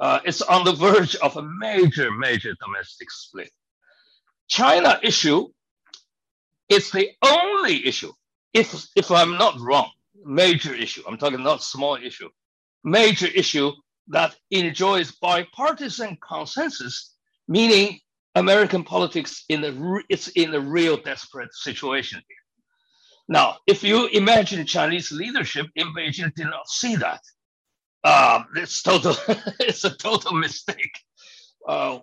uh, is on the verge of a major, major domestic split. China issue it's the only issue, if, if I'm not wrong, major issue, I'm talking not small issue, major issue that enjoys bipartisan consensus, meaning American politics in the it's in a real desperate situation here. Now, if you imagine Chinese leadership in Beijing did not see that, uh, it's total it's a total mistake. Uh,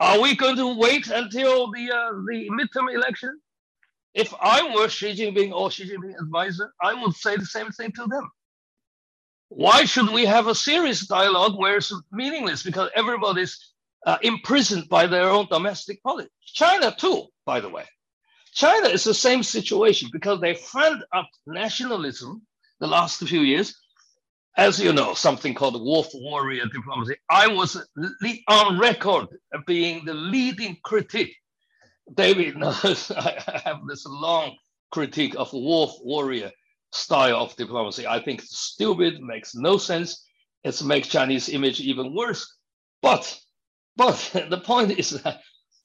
are we going to wait until the uh, the midterm election? If I were Xi Jinping or Xi Jinping advisor, I would say the same thing to them. Why should we have a serious dialogue where it's meaningless because everybody's uh, imprisoned by their own domestic politics? China, too, by the way. China is the same situation because they fanned up nationalism the last few years. As you know, something called wolf warrior diplomacy. I was on record being the leading critic David knows I have this long critique of wolf warrior style of diplomacy. I think it's stupid, makes no sense. It makes Chinese image even worse. But but the point is that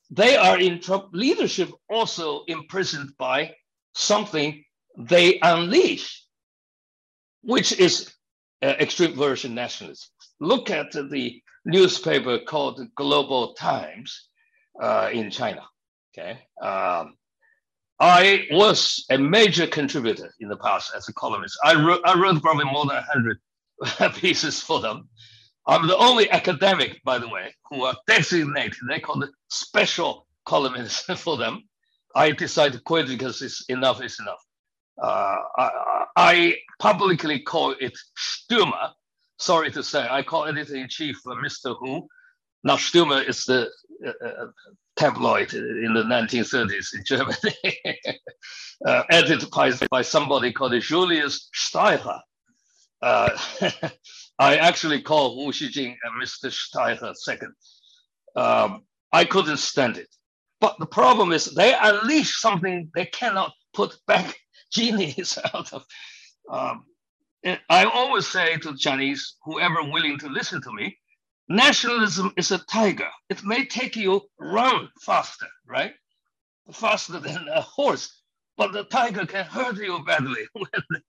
they are in trouble. Leadership also imprisoned by something they unleash, which is uh, extreme version nationalism. Look at the newspaper called Global Times uh, in China. Okay. Um, I was a major contributor in the past as a columnist. I wrote, I wrote probably more than 100 pieces for them. I'm the only academic, by the way, who are designated, they call it special columnist for them. I decided to quit because it's enough is enough. Uh, I, I, publicly call it Stürmer. Sorry to say, I call editor in chief Mr. Hu. Now, Stürmer is the uh, uh tabloid in the 1930s in Germany, uh, edited by, by somebody called Julius Streicher. uh, I actually called Hu Xijin and Mr. Streicher second. Um, I couldn't stand it. But the problem is they unleash something they cannot put back genies out of. Um, I always say to the Chinese, whoever willing to listen to me, nationalism is a tiger. It may take you run faster, right? Faster than a horse, but the tiger can hurt you badly.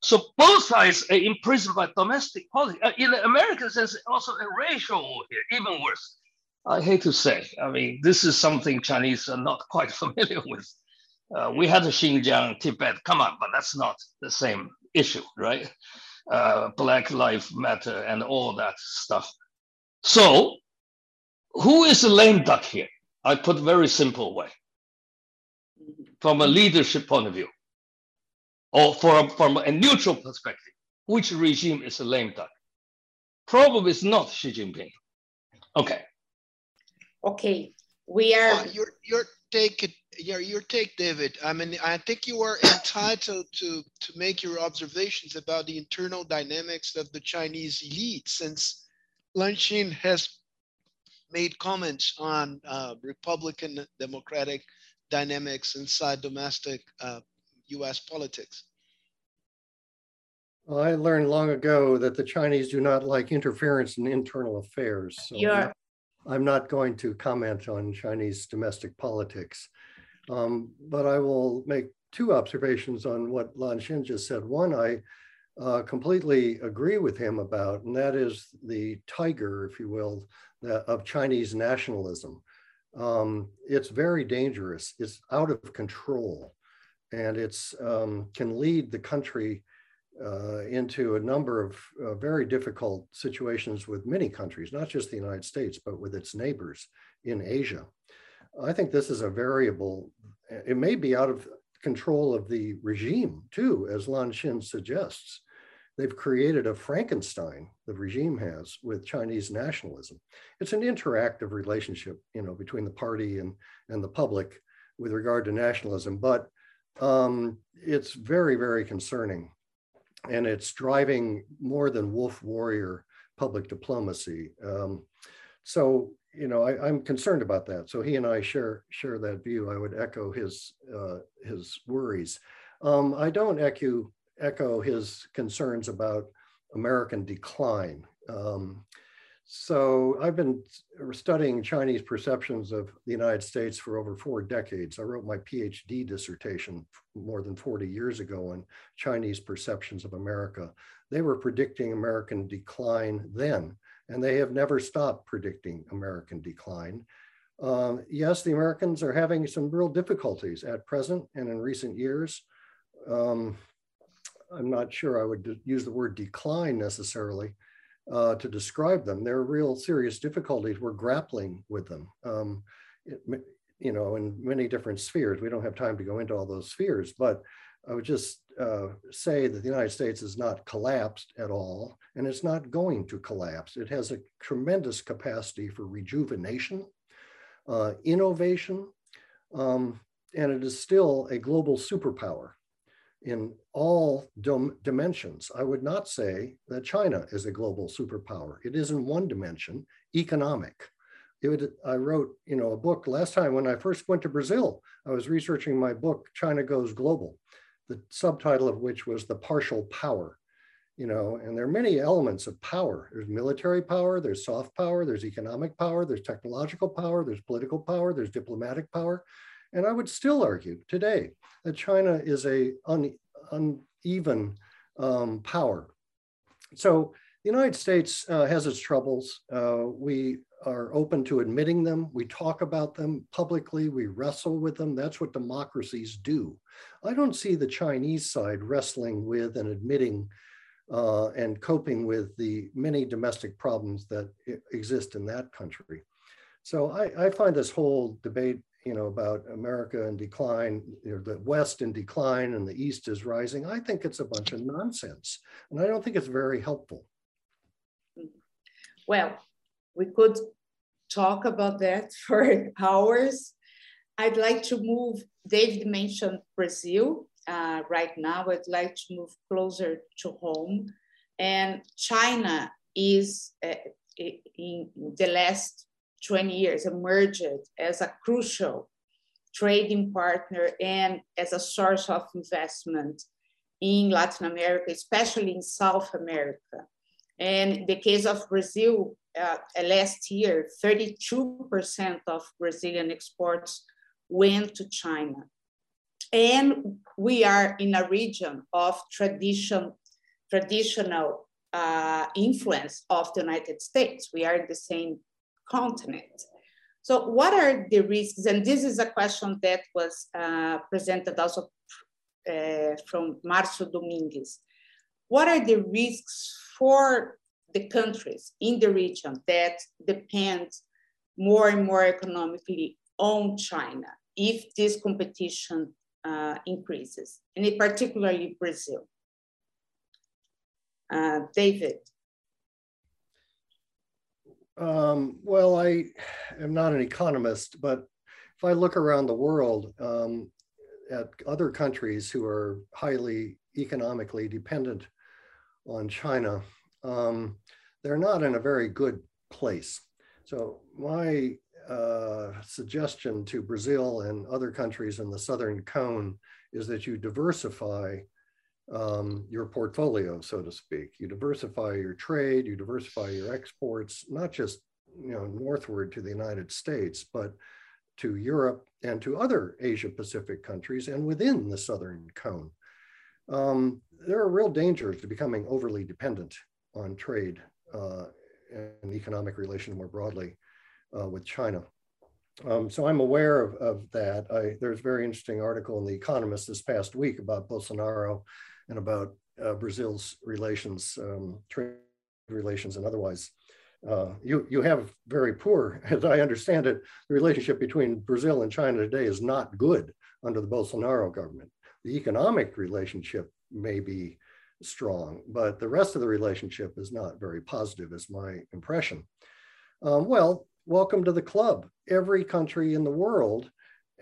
so both sides are imprisoned by domestic politics. Uh, in the American sense, also a racial war here, even worse. I hate to say, I mean, this is something Chinese are not quite familiar with. Uh, we had Xinjiang, Tibet, come on, but that's not the same issue, right? Uh, Black Lives Matter and all that stuff. So, who is the lame duck here? I put very simple way from a leadership point of view, or from, from a neutral perspective, which regime is a lame duck? Probably it's not Xi Jinping. Okay. Okay, we are. Well, your your take, your your take, David. I mean, I think you are entitled to to make your observations about the internal dynamics of the Chinese elite, since Lanxin has made comments on uh, Republican Democratic dynamics inside domestic uh, US politics? Well, I learned long ago that the Chinese do not like interference in internal affairs. So yeah. I'm not going to comment on Chinese domestic politics. Um, but I will make two observations on what Lanxin just said. One, I uh, completely agree with him about, and that is the tiger, if you will, of Chinese nationalism um, it's very dangerous. It's out of control, and it's um, can lead the country uh, into a number of uh, very difficult situations with many countries, not just the United States, but with its neighbors in Asia. I think this is a variable. It may be out of control of the regime too, as Lanxin suggests they've created a Frankenstein, the regime has, with Chinese nationalism. It's an interactive relationship, you know, between the party and, and the public with regard to nationalism, but um, it's very, very concerning. And it's driving more than wolf warrior public diplomacy. Um, so, you know, I, am concerned about that. So he and I share share that view. I would echo his uh, his worries. Um, I don't echo echo his concerns about American decline. Um, so I've been studying Chinese perceptions of the United States for over four decades. I wrote my PhD dissertation more than 40 years ago on Chinese perceptions of America. They were predicting American decline then, and they have never stopped predicting American decline. Um, yes, the Americans are having some real difficulties at present and in recent years. Um, I'm not sure I would use the word decline necessarily uh, to describe them. There are real serious difficulties. We're grappling with them, um, it, you know, in many different spheres. We don't have time to go into all those spheres, but I would just uh, say that the United States is not collapsed at all, and it's not going to collapse. It has a tremendous capacity for rejuvenation, uh, innovation, um, and it is still a global superpower in all dimensions. I would not say that China is a global superpower. It is in one dimension, economic. Would, I wrote, you know, a book last time when I first went to Brazil. I was researching my book, China Goes Global, the subtitle of which was The Partial Power. You know, and there are many elements of power. There's military power, there's soft power, there's economic power, there's technological power, there's political power, there's diplomatic power. And I would still argue today that China is a un, uneven um, power. So the United States uh, has its troubles. Uh, we are open to admitting them. We talk about them publicly. We wrestle with them. That's what democracies do. I don't see the Chinese side wrestling with and admitting uh, and coping with the many domestic problems that exist in that country. So I, I find this whole debate you know, about America in decline, the West in decline and the East is rising. I think it's a bunch of nonsense. And I don't think it's very helpful. Well, we could talk about that for hours. I'd like to move, David mentioned Brazil. Uh, right now, I'd like to move closer to home And China is, uh, in the last 20 years, emerged as a crucial trading partner and as a source of investment in Latin America, especially in South America. And in the case of Brazil, uh, last year, 32% of Brazilian exports went to China. And we are in a region of tradition, traditional uh, influence of the United States. We are in the same continent. So what are the risks? And this is a question that was uh, presented also uh, from Marcio Domingues. What are the risks for the countries in the region that depend more and more economically on China if this competition uh, increases, and particularly Brazil. Uh, David. Um, well, I am not an economist, but if I look around the world um, at other countries who are highly economically dependent on China, um, they're not in a very good place. So my uh, suggestion to Brazil and other countries in the Southern Cone is that you diversify um, your portfolio, so to speak. You diversify your trade, you diversify your exports, not just you know northward to the United States, but to Europe and to other Asia Pacific countries and within the Southern Cone. Um, there are real dangers to becoming overly dependent on trade uh, and economic relations more broadly uh, with China. Um, so I'm aware of, of that. I, there's a very interesting article in The Economist this past week about Bolsonaro and about uh, Brazil's relations, um, trade relations and otherwise. Uh, you, you have very poor, as I understand it, the relationship between Brazil and China today is not good under the Bolsonaro government. The economic relationship may be strong, but the rest of the relationship is not very positive, is my impression. Um, well, welcome to the club. Every country in the world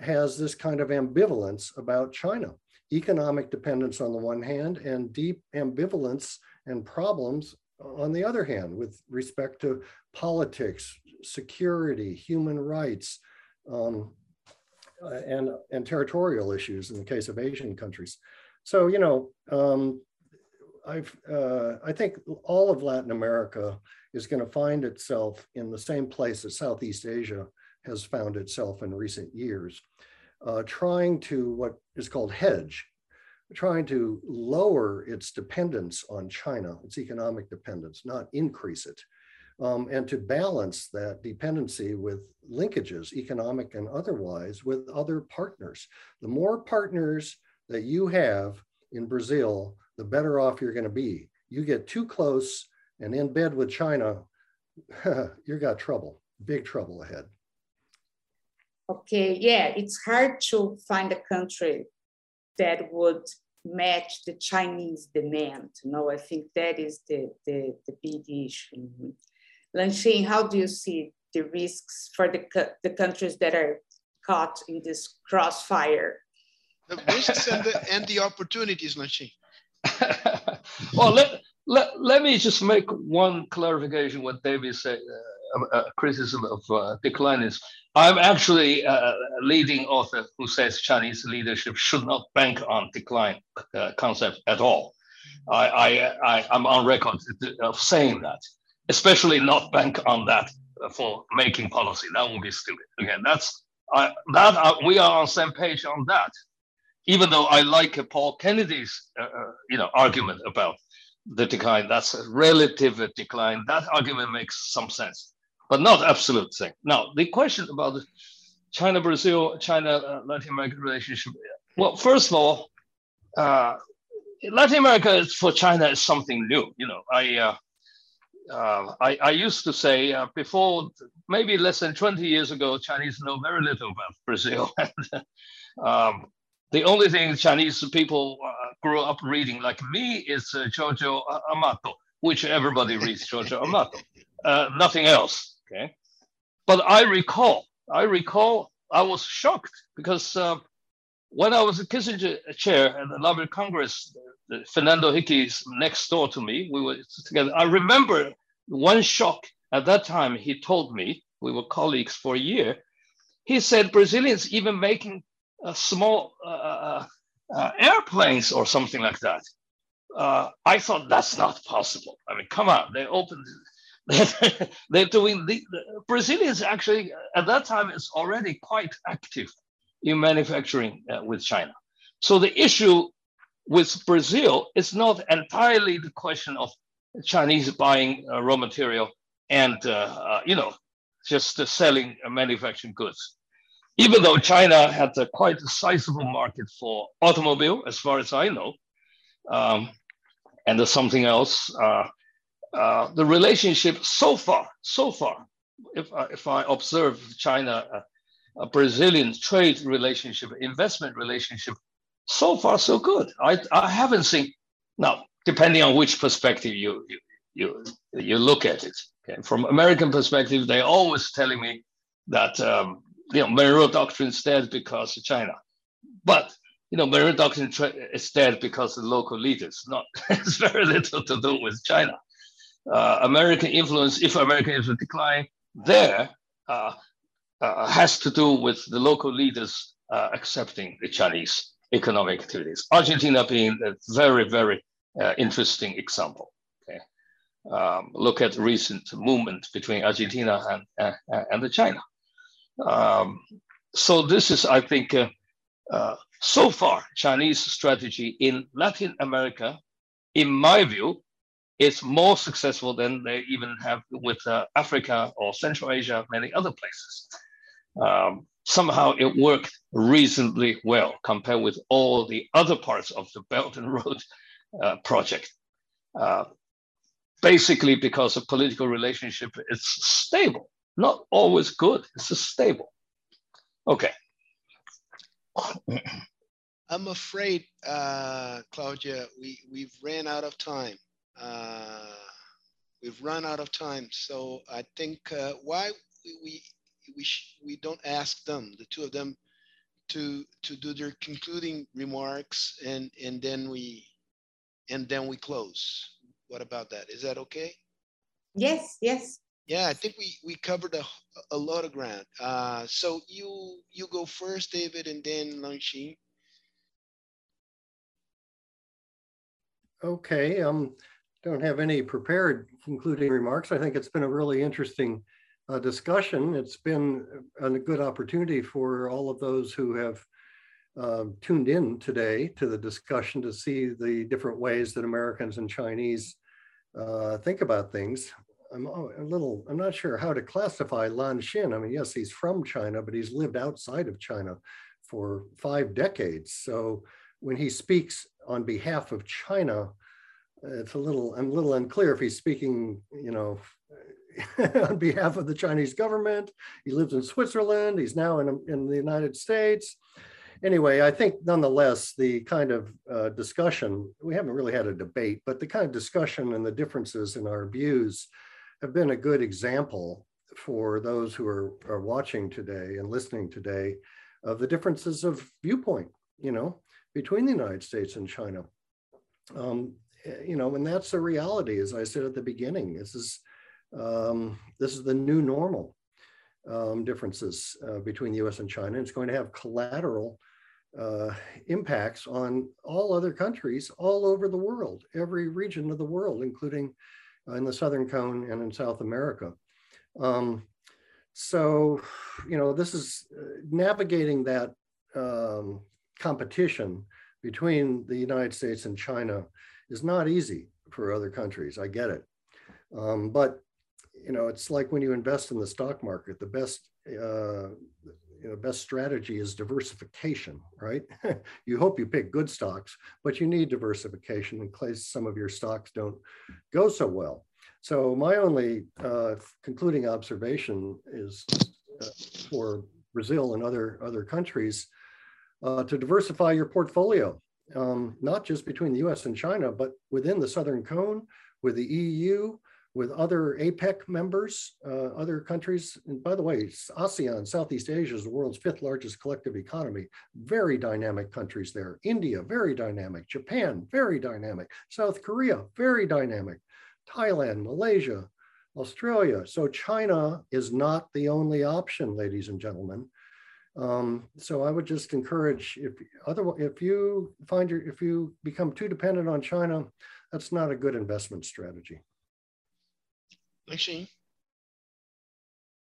has this kind of ambivalence about China economic dependence on the one hand, and deep ambivalence and problems on the other hand, with respect to politics, security, human rights, um, and, and territorial issues in the case of Asian countries. So, you know, um, I've, uh, I think all of Latin America is going to find itself in the same place that Southeast Asia has found itself in recent years, uh, trying to what is called hedge, trying to lower its dependence on China, its economic dependence, not increase it, um, and to balance that dependency with linkages, economic and otherwise, with other partners. The more partners that you have in Brazil the better off you're going to be. You get too close and in bed with China, you've got trouble, big trouble ahead. Okay, yeah, it's hard to find a country that would match the Chinese demand. You know, I think that is the, the, the big issue. Lanxin, how do you see the risks for the, the countries that are caught in this crossfire? The risks and the, and the opportunities, Lanxin. well, let, let, let me just make one clarification what David said, uh, uh, criticism of uh, decline is. I'm actually a leading author who says Chinese leadership should not bank on decline uh, concept at all. I, I, I, am on record of saying that, especially not bank on that for making policy. That would be stupid. Again, that's I, that uh, we are on same page on that even though I like Paul Kennedy's uh, uh, you know argument about the decline, that's a relative decline. That argument makes some sense, but not absolute thing. Now the question about China Brazil China uh, Latin America relationship. Well, first of all, uh, Latin America for China is something new. You know, I. Uh, uh, I, I, used to say uh, before, maybe less than 20 years ago, Chinese know very little about Brazil. um, the only thing Chinese people uh, grew up reading, like me, is Jorge Amado, which everybody reads Jorge Amado. Nothing else. Okay, but I recall, I recall, I was shocked because uh, when I was a Kissinger chair at the Library of Congress Fernando Henrique is next door to me. We were together. I remember one shock at that time. He told me we were colleagues for a year. He said Brazilians even making a small uh, uh, uh, airplanes or something like that. Uh, I thought that's not possible. I mean, come on, they opened. They're doing the, the Brazilians actually at that time is already quite active in manufacturing uh, with China. So the issue with Brazil is not entirely the question of Chinese buying uh, raw material and uh, uh, you know just selling manufacturing goods. Even though China had a quite a sizable market for automobile, as far as I know, um, and something else. Uh, uh, the relationship so far, so far, if I, if I observe China, uh, a Brazilian trade relationship, investment relationship, so far so good. I, I haven't seen now, depending on which perspective you you you, you look at it. Okay? From American perspective, they're always telling me that um, you know Monroe Doctrine is dead because of China, but you know Monroe Doctrine is dead because of local leaders. Not it's very little to do with China. Uh, American influence, if American influence decline, there uh, uh, has to do with the local leaders uh, accepting the Chinese economic activities. Argentina being a very, very uh, interesting example. Okay, um, look at recent movement between Argentina and and the China. Um, so this is, I think, uh, so far Chinese strategy in Latin America, in my view, is more successful than they even have with uh, Africa or Central Asia, many other places. Um, somehow it worked reasonably well compared with all the other parts of the Belt and Road uh, project. Uh, basically because a political relationship is stable, not always good, it's stable. Okay. I'm afraid, uh, Claudia, we, we've ran out of time. Uh, we've run out of time. So I think uh, why we, we, we don't ask them, the two of them, to to do their concluding remarks and and then we and then we close. What about that? Is that okay? Yes, yes. Yeah, I think we we covered a, a lot of ground. Uh, so you you go first, David, and then Lanxin. Okay. Um, don't have any prepared concluding remarks. I think it's been a really interesting uh, discussion. It's been a good opportunity for all of those who have uh, tuned in today to the discussion to see the different ways that Americans and Chinese uh, think about things. I'm a little, I'm not sure how to classify Lanxin. I mean, yes, he's from China, but he's lived outside of China for five decades. So when he speaks on behalf of China, it's a little, I'm a little unclear if he's speaking, you know, on behalf of the Chinese government. He lives in Switzerland. He's now in, in the United States. Anyway, I think nonetheless, the kind of uh, discussion, we haven't really had a debate, but the kind of discussion and the differences in our views have been a good example for those who are, are watching today and listening today of the differences of viewpoint, you know, between the United States and China. Um, you know, and that's a reality, as I said at the beginning. This is um, this is the new normal um, differences uh, between the US and China. It's going to have collateral uh, impacts on all other countries all over the world, every region of the world, including uh, in the Southern Cone and in South America. Um, so, you know, this is uh, navigating that um, competition between the United States and China is not easy for other countries. I get it. Um, but you know, it's like when you invest in the stock market, the best, uh, you know, best strategy is diversification, right? you hope you pick good stocks, but you need diversification in case some of your stocks don't go so well. So my only uh, concluding observation is uh, for Brazil and other other countries uh, to diversify your portfolio, um, not just between the U.S. and China, but within the Southern Cone, with the EU, with other APEC members, uh, other countries. And by the way, ASEAN, Southeast Asia is the world's fifth largest collective economy. Very dynamic countries there. India, very dynamic. Japan, very dynamic. South Korea, very dynamic. Thailand, Malaysia, Australia. So China is not the only option, ladies and gentlemen. Um, so I would just encourage if other if you find your if you become too dependent on China, that's not a good investment strategy. Machine.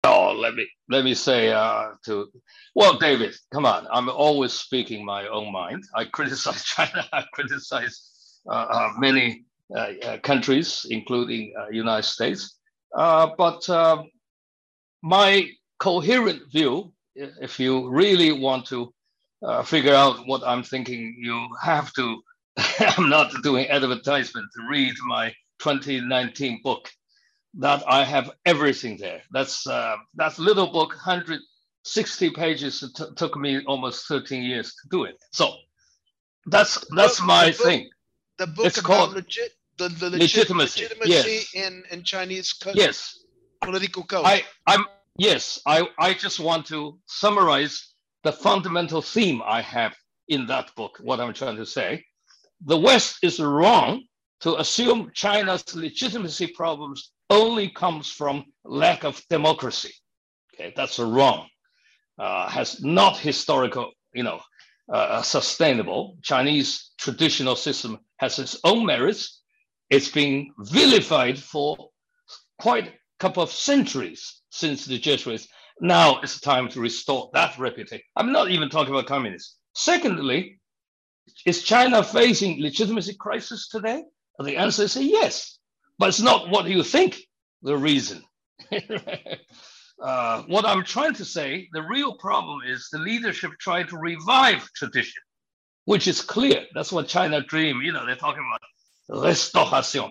Oh, let me let me say uh, to well, David, come on. I'm always speaking my own mind. I criticize China. I criticize uh, uh, many uh, uh, countries, including uh, United States. but my coherent view, if you really want to figure out what I'm thinking, you have to. I'm not doing advertisement. To read my 2019 book that I have everything there. That's uh, that little book, 160 pages. It t- took me almost 13 years to do it. So that's that's book, my the book, thing. The book it's about called legit, the, the legit, legitimacy, legitimacy yes. in, in Chinese yes. political code. I, I'm yes. I, I just want to summarize the fundamental theme I have in that book. What I'm trying to say, the West is wrong to assume China's legitimacy problems only comes from lack of democracy. Okay, that's wrong. Uh, has not historical, you know, uh, sustainable. Chinese traditional system has its own merits. It's been vilified for quite couple of centuries since the Jesuits. Now it's time to restore that reputation. I'm not even talking about communists. Secondly, is China facing legitimacy crisis today? the answer is yes but it's not what you think the reason. uh, what I'm trying to say, the real problem is the leadership trying to revive tradition, which is clear. That's what China dream. You know, they're talking about restauration.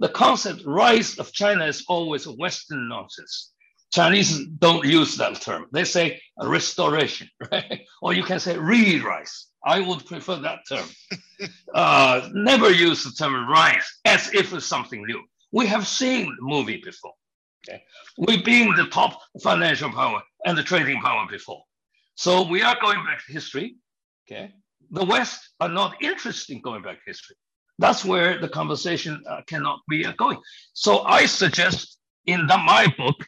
The concept rise of China is always a Western nonsense. Chinese don't use that term. They say restoration, right? Or you can say re-rise. I would prefer that term. uh, never use the term rise as if it's something new. We have seen the movie before. Okay, we've been the top financial power and the trading power before. So we are going back to history. Okay, the West are not interested in going back to history. That's where the conversation uh, cannot be uh, going. So I suggest in the, my book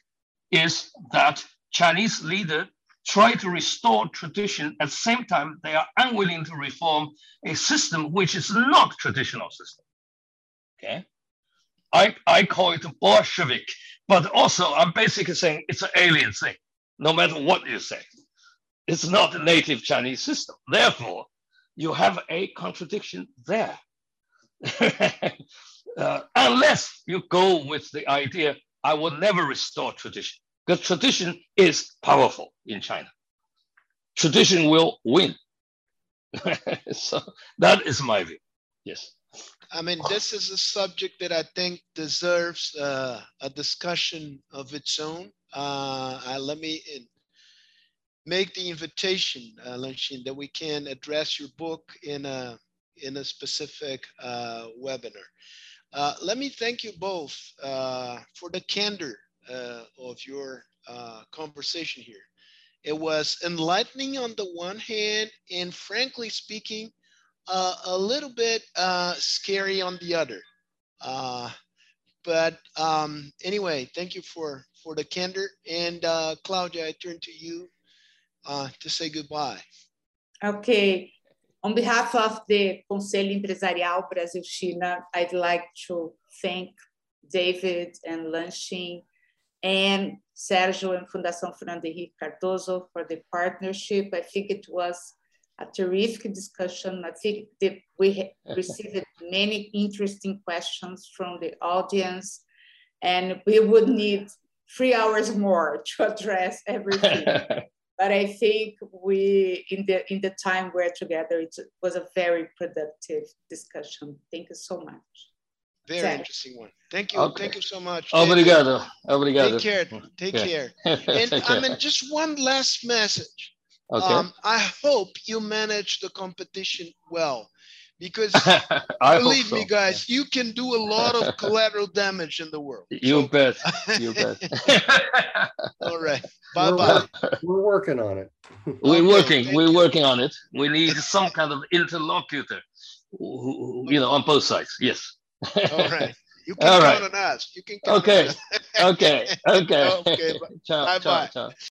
is that Chinese leader try to restore tradition at the same time they are unwilling to reform a system which is not traditional system. Okay, I, I call it Bolshevik, but also I'm basically saying it's an alien thing, no matter what you say. It's not a native Chinese system. Therefore, you have a contradiction there. uh, unless you go with the idea, I will never restore tradition, because tradition is powerful in China. Tradition will win. so that is my view. Yes. I mean, this is a subject that I think deserves uh, a discussion of its own. Uh, uh, let me in, make the invitation, uh, that we can address your book in a in a specific uh, webinar. Uh, let me thank you both uh, for the candor of your conversation here. It was enlightening on the one hand, and frankly speaking, uh, a little bit uh, scary on the other. Uh, but um, anyway, thank you for, for the candor. And uh, Claudia, I turn to you uh, to say goodbye. Okay. On behalf of the Conselho Empresarial Brasil-China, I'd like to thank David and Lanxin and Sergio and Fundação Fernando Henrique Cardoso for the partnership. I think it was a terrific discussion. I think that we received many interesting questions from the audience, and we would need three hours more to address everything. but I think we, in the in the time we're together, it was a very productive discussion. Thank you so much. Very Zach. interesting one. Thank you. Okay. Thank you so much. Obrigado. Obrigado. Take care. Take care. And Take care. I mean, just one last message. Okay. Um, I hope you manage the competition well because I hope believe so. me, guys, you can do a lot of collateral damage in the world. You So- bet. You bet. All right. Bye We're, bye. we're working on it. we're Okay, working. We're you. working on it. We need some kind of interlocutor, who- who- you know, on both sides. Yes. All right. You can All count right. on us. You can count Okay. on us. Okay. Okay. Okay, bye- ciao, ciao, bye-bye. ciao.